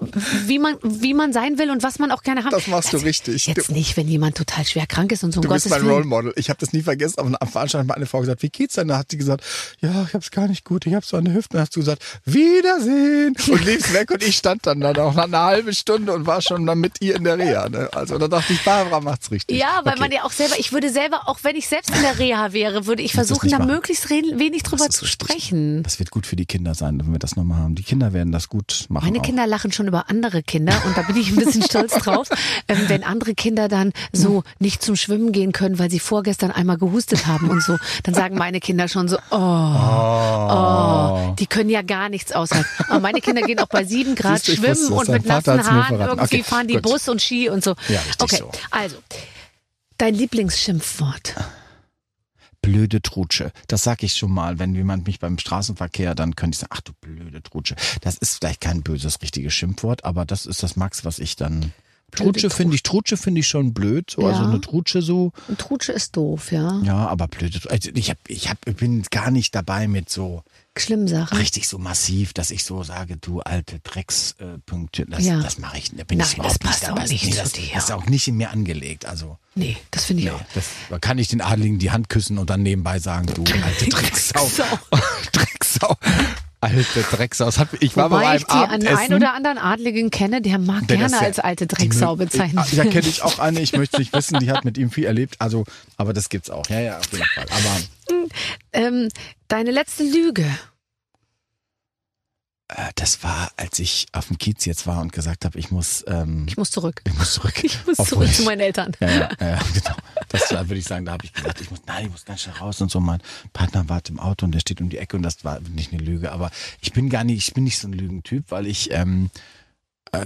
wie man, wie man sein will und was man auch gerne haben Das machst du richtig. Jetzt Du- nicht, wenn jemand total schwer krank ist und so um Du bist Gottes mein Role. Model. Ich habe das nie vergessen. Auf einer Veranstaltung hat meine Frau gesagt, wie geht's denn? Da hat sie gesagt, ja, ich hab's gar nicht gut. Ich hab so eine Hüfte. Dann hast du gesagt, Wiedersehen. Und liefst weg. Und ich stand dann da noch eine halbe Stunde und war schon dann mit ihr in der Reha. Ne? Also da dachte ich, Barbara macht's richtig. Ja, weil Okay. man ja auch selber, ich würde selber, auch wenn ich selbst in der Reha wäre, würde ich versuchen, da machen. möglichst wenig drüber zu sprechen. Das wird gut für die Kinder sein, wenn wir das nochmal haben. Die Kinder werden das gut machen. Meine auch. Kinder lachen schon über andere Kinder und da bin ich ein bisschen stolz drauf, ähm, wenn andere Kinder dann so nicht zum Schwimmen gehen können, weil sie vorgestern einmal gehustet haben und so, dann sagen meine Kinder schon so, oh, oh, die können ja gar nichts aushalten. Aber meine Kinder gehen auch bei sieben Grad Siehst wusste schwimmen und mit nassen Haaren irgendwie Okay, fahren die gut. Bus und Ski und so. Ja, okay, so. also dein Lieblingsschimpfwort. blöde Trutsche. Das sag ich schon mal, wenn jemand mich beim Straßenverkehr, dann könnte ich sagen, ach du blöde Trutsche. Das ist vielleicht kein böses, richtiges Schimpfwort, aber das ist das Max, was ich dann Trutsche finde ich, Trutsche finde ich schon blöd. So, Also Ja. eine Trutsche so. Und Trutsche ist doof, ja. Ja, aber blöd. Also ich hab, ich hab, ich bin gar nicht dabei mit so Schlimm Sachen. richtig so massiv, dass ich so sage, du alte Dreckspünktchen. Äh, das, Ja. das mache ich. Da bin Nein, ich überhaupt das passt nicht auch dabei. nicht nee, zu das, dir. das ist auch nicht in mir angelegt. Also Nee, das finde ich nee, auch. das, da kann ich den Adligen die Hand küssen und dann nebenbei sagen, du alte Drecksau. Drecksau. Alte Drecksau. Hat, ich war bei Wobei meinem ich die Abendessen. einen oder anderen Adligen kenne, der mag Der gerne ja- als alte Drecksau mö- bezeichnen. Ja, kenne ich auch eine. Ich möchte nicht wissen, die hat mit ihm viel erlebt. Also, aber das gibt's auch. Ja, ja, auf jeden Fall. Aber ähm, deine letzte Lüge. Äh, das war, als ich auf dem Kiez jetzt war und gesagt habe, ich muss, ähm, Ich muss zurück. ich muss zurück. Ich muss Obwohl zurück ich- zu meinen Eltern. Ja, ja, ja, genau. Das war, würde ich sagen, da habe ich gesagt, ich muss, nein, ich muss ganz schnell raus und so. Mein Partner wartet im Auto und der steht um die Ecke und das war nicht eine Lüge. Aber ich bin gar nicht, ich bin nicht so ein Lügentyp, weil ich, ähm, äh,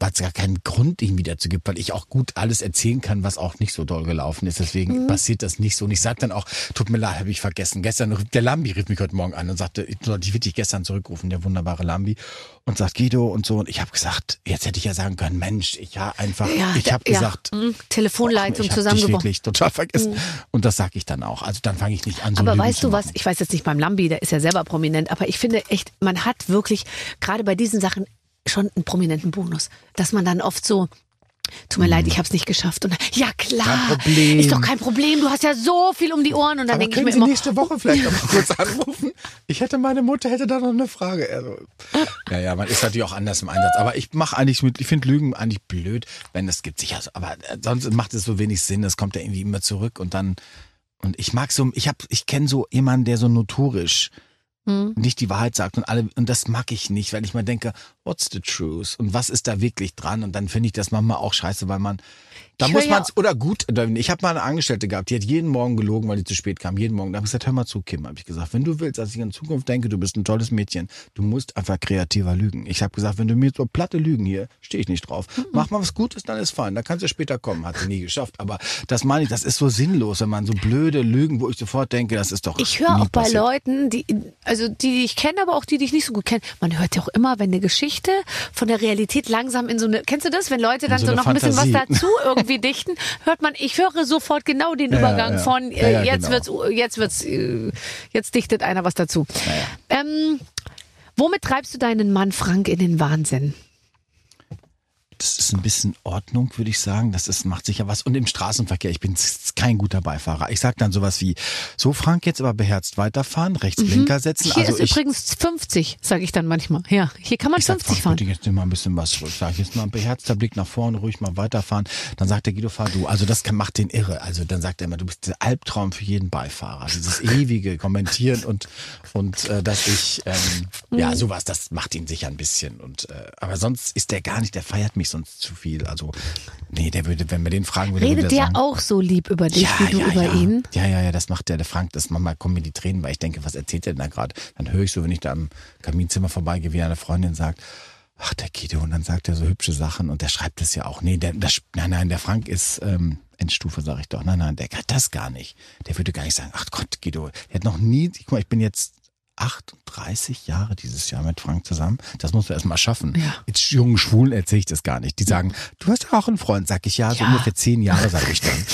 weil es gar keinen Grund irgendwie dazu gibt, weil ich auch gut alles erzählen kann, was auch nicht so doll gelaufen ist. Deswegen passiert das nicht so. Und ich sage dann auch, tut mir leid, habe ich vergessen. Gestern, der Lambi rief mich heute Morgen an und sagte, ich sollte dich gestern zurückrufen, der wunderbare Lambi. Und sagt Guido und so. Und ich habe gesagt, jetzt hätte ich ja sagen können, Mensch, ich ja einfach, Ja, ich habe ja. gesagt, Mhm. Telefonleitung dich zusammengebrochen. wirklich total vergessen. Und das sage ich dann auch. Also dann fange ich nicht an, so Aber weißt du was? Ich weiß jetzt nicht beim Lambi, der ist ja selber prominent, aber ich finde echt, man hat wirklich gerade bei diesen Sachen schon einen prominenten Bonus, dass man dann oft so Tut mir leid, ich habe es nicht geschafft. Und ja klar, Mhm. Ist doch kein Problem. Du hast ja so viel um die Ohren und dann denke ich können mir Sie immer, nächste Woche vielleicht noch mal kurz anrufen? Ich hätte, meine Mutter hätte da noch eine Frage. Also, ja, ja, man ist natürlich auch anders im Einsatz. Aber ich mache eigentlich mit, ich finde Lügen eigentlich blöd, wenn es gibt sicher, so- aber äh, sonst macht es so wenig Sinn. Es kommt ja irgendwie immer zurück und dann, und ich mag so, ich hab, ich kenne so jemanden, der so notorisch Hm. nicht die Wahrheit sagt und alle, und das mag ich nicht, weil ich mal denke, what's the truth? Und was ist da wirklich dran? Und dann finde ich das manchmal auch scheiße, weil man, da Ich muss man oder gut, ich habe mal eine Angestellte gehabt, die hat jeden Morgen gelogen, weil die zu spät kam. Jeden Morgen. Da habe ich gesagt, hör mal zu, Kim, habe ich gesagt, wenn du willst, dass ich in Zukunft denke, du bist ein tolles Mädchen, du musst einfach kreativer lügen. Ich habe gesagt, wenn du mir so platte Lügen hier, stehe ich nicht drauf. Mhm. Mach mal was Gutes, dann ist fein. Dann kannst du später kommen. Hat sie nie geschafft. Aber das meine ich, das ist so sinnlos, wenn man so blöde Lügen, wo ich sofort denke, das ist doch. Ich höre auch bei passiert. Leuten, die, also die, die ich kenne, aber auch die, die ich nicht so gut kenne. Man hört ja auch immer, wenn eine Geschichte von der Realität langsam in so eine, kennst du das? Wenn Leute dann so so, noch ein bisschen was Fantasie. dazu irgendwie dichten, hört man, ich höre sofort genau den Ja, Übergang ja. von, äh, jetzt genau. wird's, jetzt wird's, äh, jetzt dichtet einer was dazu. Ähm, womit treibst du deinen Mann Frank in den Wahnsinn? Das ist ein bisschen Ordnung, würde ich sagen. Das ist, macht sicher was. Und im Straßenverkehr, ich bin kein guter Beifahrer. Ich sag dann sowas wie, so Frank, jetzt aber beherzt weiterfahren, rechts Blinker setzen. Mhm. Hier also ist ich, übrigens 50, sage ich dann manchmal. Ja, hier kann man ich sag, 50 Frank, fahren. bitte jetzt mal ein bisschen was. Sag ich jetzt mal ein beherzter Blick nach vorne, ruhig mal weiterfahren. Dann sagt der Guido, fahr du. Also das kann, macht den irre. Also dann sagt er immer, du bist der Albtraum für jeden Beifahrer. Dieses ewige Kommentieren und, und äh, dass ich, ähm, Mhm. ja, sowas, das macht ihn sicher ein bisschen. Und äh, aber sonst ist der gar nicht, der feiert mich sonst zu viel. Also, nee, der würde, wenn wir den fragen würde, würde Redet der der sagen, auch so lieb über dich, wie du über ja. ihn? Ja, ja, ja, das macht der, der Frank. Das manchmal kommen mir die Tränen, weil ich denke, was erzählt der denn da gerade? Dann höre ich so, wenn ich da am Kaminzimmer vorbeigehe, wie eine Freundin sagt, ach, der Guido, und dann sagt er so hübsche Sachen und der schreibt es ja auch. Nee, der, das, nein, nein, der Frank ist, ähm, Endstufe, sage ich doch. Nein, nein, der hat das gar nicht. Der würde gar nicht sagen, ach Gott, Guido, der hat noch nie, guck mal, ich bin jetzt 38 Jahre dieses Jahr mit Frank zusammen. Das muss man erst mal schaffen. Ja. Jetzt jungen Schwulen erzähle ich das gar nicht. Die sagen, du hast ja auch einen Freund. Sag ich, ja, so Ja. ungefähr zehn Jahre, sage ich dann.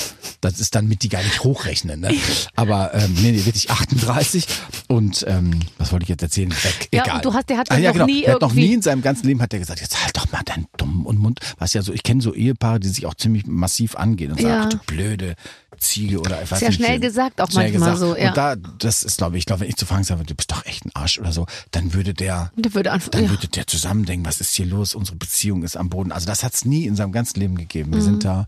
Das ist dann mit die gar nicht hochrechnen. Ne? Aber ähm, nee, nee, wirklich 38. Und ähm, was wollte ich jetzt erzählen? Weg. Ja, Egal. du hast- der hat ah, ja, noch genau. nie der hat noch nie in seinem ganzen Leben hat er gesagt, jetzt halt doch mal deinen dummen und Mund. Was ja so, ich kenne so Ehepaare, die sich auch ziemlich massiv angehen und sagen, Ja. ach du blöde Ziege oder ich weiß Sehr schnell gesagt auch schnell manchmal so, ja. Und da, das ist, glaube ich, ich glaube, wenn ich zu Frank sage, du bist doch echt ein Arsch oder so, dann würde der, Der würde einfach, dann ja. würde der zusammendenken, was ist hier los? Unsere Beziehung ist am Boden. Also das hat es nie in seinem ganzen Leben gegeben. Wir sind da.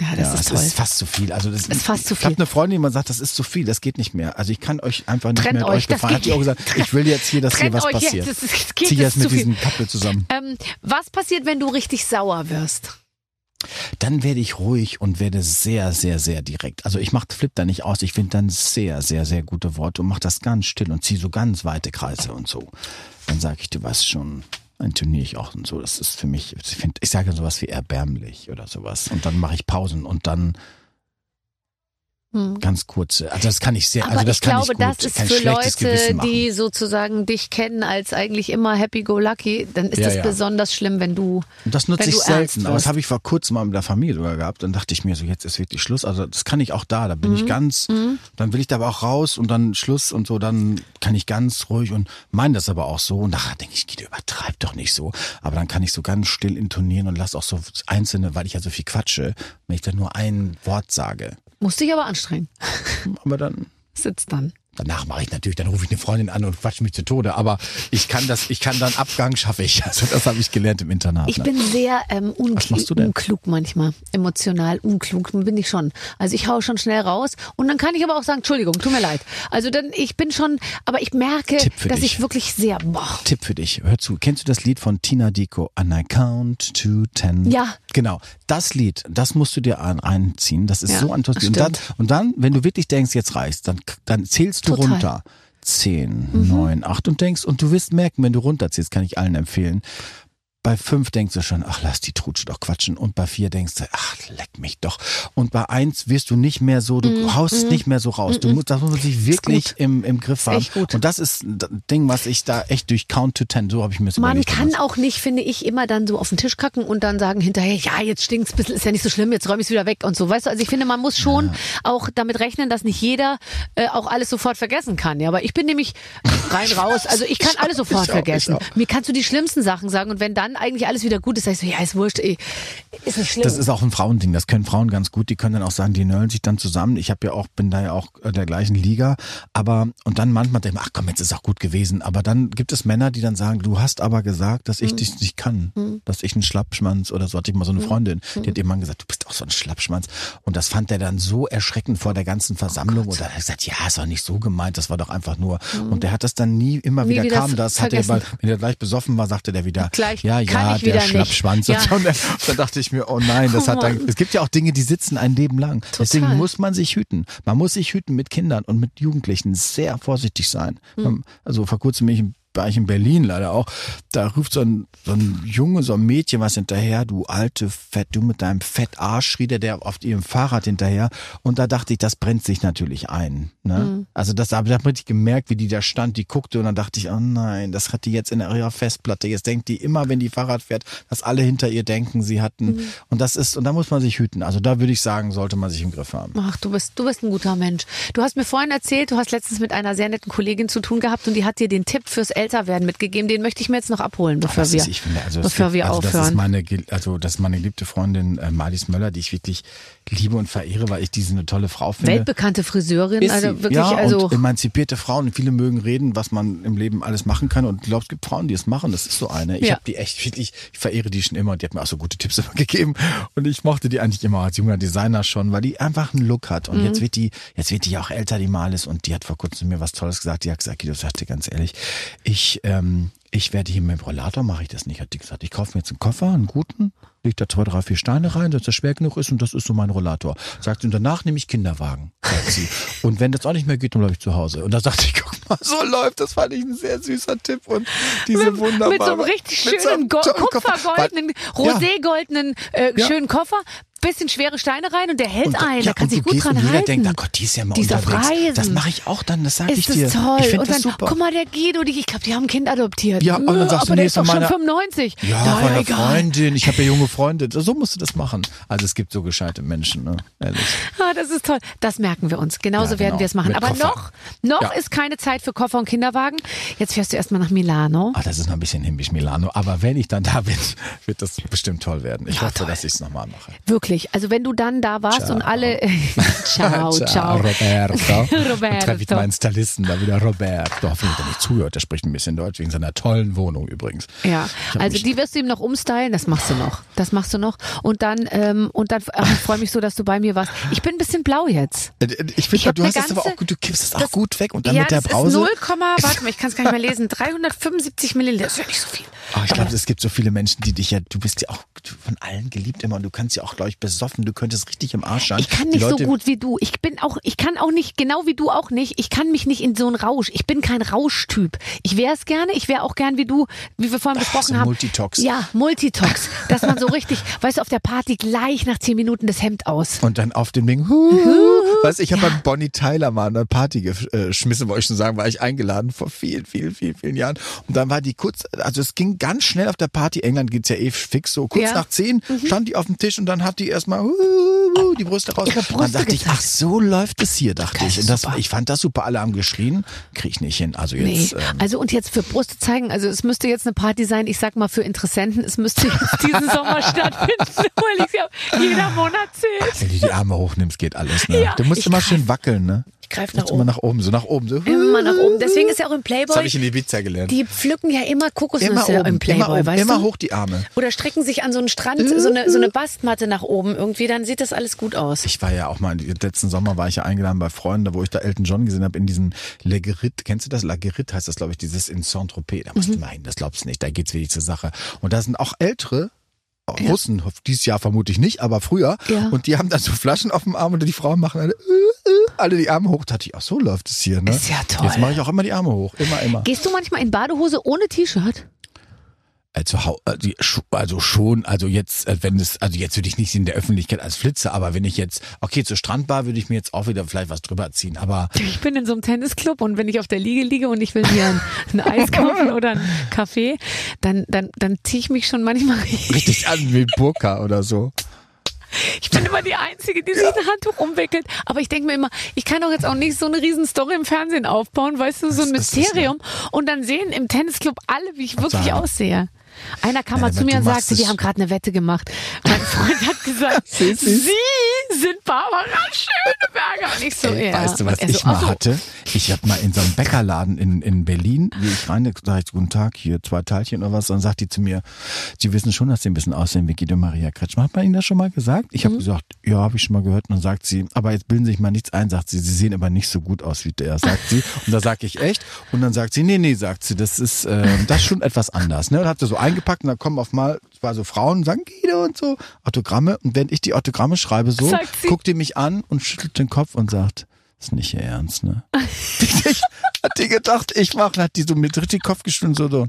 Ja, das ist es toll. ist fast zu viel. Also das Ist fast zu Ich habe viel. eine Freundin, die immer sagt, das ist zu viel, das geht nicht mehr. Also ich kann euch einfach nicht Trennt mehr mit euch, euch das gefahren. Hat die auch gesagt, ich will jetzt hier, dass hier Trennt was euch jetzt, passiert. das ist- geht Zieh jetzt jetzt mit viel. diesem Couple zusammen. Ähm, was passiert, wenn du richtig sauer wirst? Dann werde ich ruhig und werde sehr, sehr, sehr direkt. Also ich mache Flip da nicht aus. Ich finde dann sehr, sehr, sehr gute Worte und mache das ganz still und ziehe so ganz weite Kreise und so. Dann sage ich, du weißt schon, turniere ich auch und so. Das ist für mich, ich, find, ich sage sowas wie erbärmlich oder sowas. Und dann mache ich Pausen und dann Ganz kurze. Also das kann ich sehr, Hm. Aber also das ich kann glaube, ich gut. das ist für Leute, die sozusagen dich kennen als eigentlich immer happy-go-lucky, dann ist Ja, das ja. besonders schlimm, wenn du Und das nutze ich selten, aber das habe ich vor kurzem mal mit der Familie sogar gehabt. Dann dachte ich mir so, jetzt ist wirklich Schluss. Also das kann ich auch da, da bin Mhm. ich ganz, dann will ich da aber auch raus und dann Schluss und so, dann kann ich ganz ruhig und meine das aber auch so. Und nachher denke ich, Guido, übertreib doch nicht so. Aber dann kann ich so ganz still intonieren und lass auch so einzelne, weil ich ja so viel quatsche, wenn ich dann nur ein Wort sage. Musst dich aber anstrengen. Aber dann Sitzt dann. Danach mache ich natürlich, dann rufe ich eine Freundin an und quatsch mich zu Tode. Aber ich kann das, ich kann dann Abgang schaffe ich. Also das habe ich gelernt im Internat. Ich ne? bin sehr ähm, unklug manchmal, emotional unklug bin ich schon. Also ich hau schon schnell raus und dann kann ich aber auch sagen, Entschuldigung, tut mir leid. Also dann, ich bin schon, aber ich merke, dass dich. ich wirklich sehr, boah, Tipp für dich. Hör zu. Kennst du das Lied von Tina Dico? And I count to ten. Ja. Genau. Das Lied, das musst du dir ein, einziehen. Das ist Ja, so ein tolles das Lied. Und dann, und dann, wenn du wirklich denkst, jetzt reicht's, dann, dann zählst du Total. Mhm. runter. Zehn, neun, acht und denkst, und du wirst merken, wenn du runterzählst, kann ich allen empfehlen. Bei fünf denkst du schon, ach, lass die Trutsche doch quatschen. Und bei vier denkst du, ach, leck mich doch. Und bei eins wirst du nicht mehr so, du haust es nicht mehr so raus. Du musst, das muss man sich wirklich Mhm. im, im Griff haben. Und das ist ein Ding, was ich da echt durch Count to Ten, so habe ich mir das Man überlegt. kann damals. auch nicht, finde ich, immer dann so auf den Tisch kacken und dann sagen hinterher, ja, jetzt stinkt's ein bisschen, ist ja nicht so schlimm, jetzt räume ich's wieder weg und so. Weißt du, also ich finde, man muss schon auch damit rechnen, dass nicht jeder äh, auch alles sofort vergessen kann. Ja, aber ich bin nämlich rein raus. Also ich kann alles sofort ich auch, vergessen. ich auch. Mir kannst du die schlimmsten Sachen sagen und wenn dann eigentlich alles wieder gut. Ist, sag ich so, ja, ist wurscht, ey, ist nicht schlimm. Das ist auch ein Frauending, das können Frauen ganz gut, die können dann auch sagen, die nörgeln sich dann zusammen. Ich habe ja auch, bin da ja auch äh, der gleichen Liga, aber und dann manchmal denke ich, ach komm, jetzt ist auch gut gewesen. Aber dann gibt es Männer, die dann sagen, du hast aber gesagt, dass ich dich nicht kann, dass ich ein Schlappschwanz oder so hatte. Ich mal so eine Freundin, die hat irgendwann gesagt, du bist auch so ein Schlappschwanz. Und das fand er dann so erschreckend vor der ganzen Versammlung. und dann hat er gesagt, ja, ist doch nicht so gemeint, das war doch einfach nur. Und der hat das dann nie, immer Nie wieder, wieder kam. das, hat er, weil, wenn er gleich besoffen war, sagte der wieder, Gleich ja, ja, der. Schlappschwanz. Ja. Und dann, dann dachte ich mir, oh nein, das Oh hat dann, es gibt ja auch Dinge, die sitzen ein Leben lang. Deswegen muss man sich hüten. Man muss sich hüten mit Kindern und mit Jugendlichen. Sehr vorsichtig sein. Hm. Also vor kurzem bin ich war ich in Berlin leider auch. Da ruft so ein, so ein Junge, so ein Mädchen was hinterher, du alte Fett, du mit deinem Fettarsch, schrie der, der auf ihrem Fahrrad hinterher. Und da dachte ich, das brennt sich natürlich ein. Ne? Hm. Also das habe ich richtig gemerkt, wie die da stand, die guckte und dann dachte ich, oh nein, das hat die jetzt in ihrer Festplatte. Jetzt denkt die immer, wenn die Fahrrad fährt, dass alle hinter ihr denken, sie hatten. Hm. Und das ist, und da muss man sich hüten. Also da würde ich sagen, sollte man sich im Griff haben. Ach, du bist, du bist ein guter Mensch. Du hast mir vorhin erzählt, du hast letztens mit einer sehr netten Kollegin zu tun gehabt und die hat dir den Tipp fürs Älterwerden mitgegeben. Den möchte ich mir jetzt noch abholen, bevor Das wir, ist, finde, also, bevor gibt, wir also das ist aufhören. meine, also das ist meine geliebte Freundin äh, Marlies Möller, die ich wirklich liebe und verehre, weil ich diese eine tolle Frau finde. Weltbekannte Friseurin, Ist also sie. wirklich, ja, also und emanzipierte Frauen. Viele mögen reden, was man im Leben alles machen kann. Und ich glaube, es gibt Frauen, die es machen. Das ist so eine. Ich Ja. habe die echt wirklich, ich verehre die schon immer. Und die hat mir auch so gute Tipps immer gegeben. Und ich mochte die eigentlich immer als junger Designer schon, weil die einfach einen Look hat. Und Mhm. jetzt wird die, jetzt wird die ja auch älter, die Malis. Und die hat vor kurzem mir was Tolles gesagt. Die hat gesagt, Guido, sagte ganz ehrlich, ich, ähm, ich werde hier mit dem Rollator, mache ich das nicht, hat die gesagt. Ich kaufe mir jetzt einen Koffer, einen guten, leg da zwei, drei, vier Steine rein, dass der schwer genug ist und das ist so mein Rollator. Sagt sie, und danach nehme ich Kinderwagen, sagt sie. Und wenn das auch nicht mehr geht, dann bleibe ich zu Hause. Und da dachte ich, guck mal, so läuft, das fand ich ein sehr süßer Tipp und diese wunderbare. mit so einem richtig mit so einem schönen kupfergoldenen, roségoldenen äh, Ja. schönen Koffer, bisschen schwere Steine rein und der hält Und, ein, ja, der kann sich du gut dran und jeder halten. denkt, oh Gott, die ist ja mal Die ist auf unterwegs. Reisen. Das mache ich auch dann, das sage ich ist dir. das toll. Ich und das dann, super. guck mal, der Guido, die, ich glaube, die haben ein Kind adoptiert. Ja, und dann Äh, sagst du, aber nee, der ist ist doch von schon meiner- 95. Ja, Na, von einer egal. Freundin. Ich habe ja junge Freunde. So musst du das machen. Also es gibt so gescheite Menschen, ne? Ehrlich. Ah, das ist toll. Das merken wir uns. Genauso Ja, werden genau. wir es machen. Mit Aber Koffer. noch, noch Ja. ist keine Zeit für Koffer und Kinderwagen. Jetzt fährst du erstmal nach Milano. Ah, das ist noch ein bisschen bis Milano. Aber wenn ich dann da bin, wird das bestimmt toll werden. Ich Ja, hoffe, toll. dass ich es nochmal mache. Wirklich. Also wenn du dann da warst Ciao. und alle, ciao, ciao. Roberto. Roberto. Dann treffe ich meinen Stylisten da wieder, Roberto. Hoffentlich hat er nicht zuhört. Der spricht ein bisschen Deutsch wegen seiner tollen Wohnung übrigens. Ja, also die wirst du ihm noch umstylen, das machst du noch. Das machst du noch. Und dann, ähm, und dann, ach, ich freue mich so, dass du bei mir warst. Ich bin ein bisschen blau jetzt. Äh, Ich Ich finde, du hast es aber ganze- auch gut, du kippst es auch das- gut weg und dann ja, mit der das Brause. Ist 0, warte mal, ich kann es gar nicht mehr lesen. 375 Milliliter, das ist ja nicht so viel. Oh, ich glaube, es gibt so viele Menschen, die dich ja, du bist ja auch von allen geliebt immer und du kannst ja auch, glaube ich, besoffen, du könntest richtig im Arsch sein. Ich kann nicht so Leute- gut wie du. Ich bin auch, ich kann auch nicht, genau wie du auch nicht, ich kann mich nicht in so einen Rausch. Ich bin kein Rauschtyp. Ich wäre es gerne, ich wäre auch gern wie du, wie wir vorhin besprochen so haben. Multitox. Ja, Multitox. dass man so richtig, weißt du, auf der Party gleich nach zehn Minuten das Hemd aus. Und dann auf dem Ding, huhu. Weißt du, ich habe bei Bonnie Tyler mal eine Party geschmissen, wollte ich schon sagen, war ich eingeladen vor vielen, vielen, vielen, vielen Jahren. Und dann war die kurz, also es ging ganz schnell auf der Party, England geht's ja eh fix, so kurz Ja. nach zehn stand die auf dem Tisch und dann hat die erstmal huhu, die Brüste raus. Ihre Und dann Brüste dachte ich, gezeigt. ach so läuft es hier, dachte Das ich. Und das, super. ich fand das super, alle haben geschrien, krieg ich nicht hin. Also Nee, jetzt, ähm, also und jetzt für Brüste zeigen, also es müsste jetzt eine Party sein, ich sag mal für Interessenten, es müsste jetzt diesen Sommer stattfinden, weil ich ja jeder Monat zählt. wenn du die Arme hochnimmst, geht alles. Ne? Ja, du musst ich immer schön wackeln, ne? Ich greife nach musst immer oben. nach oben, so nach oben. So. Immer nach oben. Deswegen ist ja auch im Das habe Playboy, ich in Ibiza gelernt. die pflücken ja immer Kokosnüsse Immer oben, im Playboy, immer, oben, weißt immer du? hoch die Arme. Oder strecken sich an so einen Strand, so eine, so eine Bastmatte nach oben irgendwie, dann sieht das alles gut aus. Ich war ja auch mal, letzten Sommer war ich ja eingeladen bei Freunden, wo ich da Elton John gesehen habe, in diesem Le Guérit. Kennst du das? La Guérit heißt das, glaube ich, dieses in Saint-Tropez. Da musst du mal hin, das glaubst du nicht. Da geht's wirklich zur Sache. Und da sind auch ältere Russen, dieses Jahr vermutlich nicht, aber früher. Ja. Und die haben dann so Flaschen auf dem Arm und die Frauen machen alle, äh, alle die Arme hoch. Da dachte ich, ach so läuft es hier, ne? Ist ja toll. Jetzt mache ich auch immer die Arme hoch. Immer, immer. Gehst du manchmal in Badehose ohne T-Shirt? Also, also schon, also jetzt, äh, wenn es, also jetzt würde ich nicht in der Öffentlichkeit als Flitze, aber wenn ich jetzt, okay, zur Strandbar würde ich mir jetzt auch wieder vielleicht was drüber ziehen, aber Ich bin in so einem Tennisclub und wenn ich auf der Liege liege und ich will mir ein, ein Eis kaufen oder einen Kaffee, dann, dann, dann ziehe ich mich schon manchmal. richtig an wie Burka oder so. Ich bin immer die Einzige, die sich ein Handtuch umwickelt. Aber ich denke mir immer, ich kann doch jetzt auch nicht so eine riesen Story im Fernsehen aufbauen, weißt du, so ein Das Mysterium. Und dann sehen im Tennisclub alle, wie ich wirklich aussehe. Einer kam mal Ja, zu mir und sagte, wir haben gerade eine Wette gemacht. Mein Freund hat gesagt, Sie- sind Barbara Schöneberger. Und ich so, Ey, ja. Weißt du, was Und so, ich mal so. hatte? Ich habe mal in so einem Bäckerladen in, in Berlin, wie ich rein, sag ich, guten Tag, hier zwei Teilchen oder was, dann sagt die zu mir, Sie wissen schon, dass Sie ein bisschen aussehen wie Guido Maria Kretschmer. Hat man Ihnen das schon mal gesagt? Ich habe Mhm. gesagt, ja, habe ich schon mal gehört. Und dann sagt sie, aber jetzt bilden Sie sich mal nichts ein, sagt sie, Sie sehen aber nicht so gut aus wie der, sagt sie. Und da sage ich echt. Und dann sagt sie, nee, nee, sagt sie, das ist, äh, das ist schon etwas anders. Ne? Und hat so eingepackt und dann kommen auf mal, es war so Frauen, sagen Guido und so, Autogramme. Und wenn ich die Autogramme schreibe so, guckt die mich an und schüttelt den Kopf und sagt, ist nicht ihr Ernst, ne? Hat die gedacht, ich mache, hat die so mit richtig Kopf geschwungen, so, so,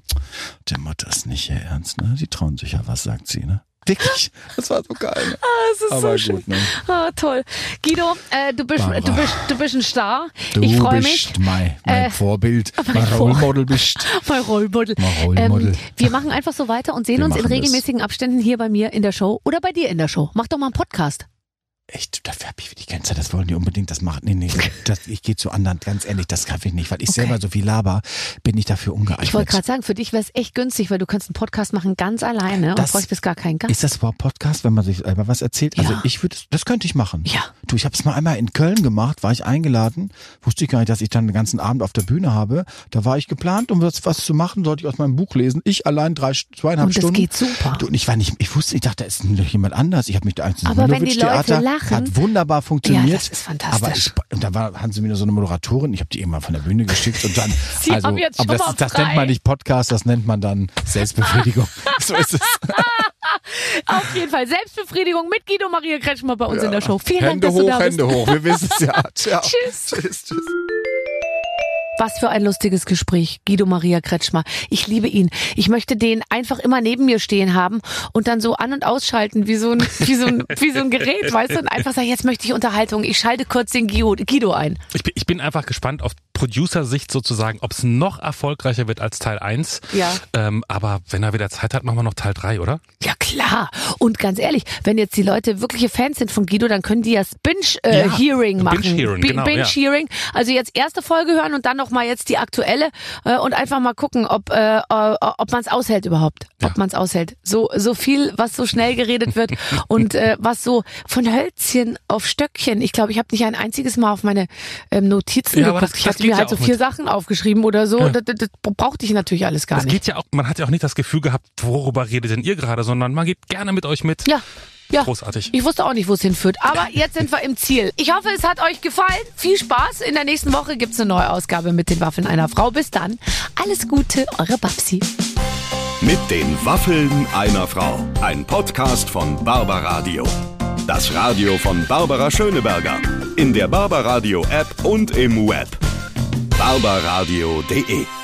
der Mutter ist nicht ihr Ernst, ne? Die trauen sich ja was, sagt sie, ne? Wirklich? Das war so geil. Ne? Das ist Aber so schön. gut, ne? Ah, toll. Guido, äh, du, bist, Barbara. du, bist, du bist ein Star. Du ich freue mich. mein, mein Äh, Vorbild, mein Rollmodel bist. Mein Rollmodel. Mein Rollmodel. Ähm, wir machen einfach so weiter und sehen Wir uns in machen das. regelmäßigen Abständen hier bei mir in der Show oder bei dir in der Show. Mach doch mal einen Podcast. Echt, dafür hab ich die ganze Zeit, das wollen die unbedingt, das machen. Nee, nee, das, ich gehe zu anderen, ganz ehrlich, das kann ich nicht, weil ich Okay. selber so viel laber, bin ich dafür ungeeignet. Ich wollte gerade sagen, für dich wäre es echt günstig, weil du kannst einen Podcast machen ganz alleine und Das- bräuchtest gar keinen Gast. Ist das überhaupt Podcast, wenn man sich selber was erzählt? Also Ja. ich würde, das könnte ich machen. Ja. Du, ich habe es mal einmal in Köln gemacht, war ich eingeladen, wusste ich gar nicht, dass ich dann den ganzen Abend auf der Bühne habe. Da war ich geplant, um was, was zu machen, sollte ich aus meinem Buch lesen. Ich allein drei, zweieinhalb Und das Stunden. geht super. Du, und ich war nicht, ich wusste, ich dachte, da ist noch jemand anders. Ich habe mich da eigentlich Aber wenn die Leute Theater lachen- hat wunderbar funktioniert. Ja, das ist fantastisch. Aber ich, und da war, hatten sie mir so eine Moderatorin, ich habe die irgendwann von der Bühne geschickt und dann. Sie also, aber schon das, das nennt man nicht Podcast, das nennt man dann Selbstbefriedigung. so ist es. Auf jeden Fall Selbstbefriedigung mit Guido Maria Kretschmer bei uns in der Show. Vielen Hände Dank, dass hoch, du da bist. Hände hoch. Wir wissen es ja. Ciao. Tschüss. Tschüss, tschüss. Was für ein lustiges Gespräch, Guido Maria Kretschmer. Ich liebe ihn. Ich möchte den einfach immer neben mir stehen haben und dann so an- und ausschalten, wie so ein, wie so ein, wie so ein Gerät, weißt du? Und einfach sagen, jetzt möchte ich Unterhaltung. Ich schalte kurz den Guido, Guido ein. Ich bin, ich bin einfach gespannt auf Producer-Sicht sozusagen, ob es noch erfolgreicher wird als Teil 1. Ja. Ähm, aber wenn er wieder Zeit hat, machen wir noch Teil 3, oder? Ja, klar. Und ganz ehrlich, wenn jetzt die Leute wirkliche Fans sind von Guido, dann können die ja Ja, Binge-Hearing machen. Binge-Hearing, genau, ja. Binge-Hearing. Also jetzt erste Folge hören und dann noch mal jetzt die aktuelle äh, und einfach mal gucken, ob, äh, äh, ob man es aushält überhaupt. Ob man es aushält. So, so viel, was so schnell geredet wird und äh, was so von Hölzchen auf Stöckchen. Ich glaube, ich habe nicht ein einziges Mal auf meine ähm, Notizen Ja, aber geguckt. das- ich das hatte mir ja halt so auch vier. Sachen aufgeschrieben oder so. Ja. Das, das, das brauchte ich natürlich alles gar Das nicht. geht ja auch, man hat ja auch nicht das Gefühl gehabt, worüber redet denn ihr gerade, sondern man geht gerne mit euch mit. Ja. Ja. Großartig. Ich wusste auch nicht, wo es hinführt. Aber jetzt sind wir im Ziel. Ich hoffe, es hat euch gefallen. Viel Spaß. In der nächsten Woche gibt's eine neue Ausgabe mit den Waffeln einer Frau. Bis dann. Alles Gute, eure Babsi. Mit den Waffeln einer Frau. Ein Podcast von Barbaradio. Das Radio von Barbara Schöneberger. In der Barbaradio App und im Web. barbaradio.de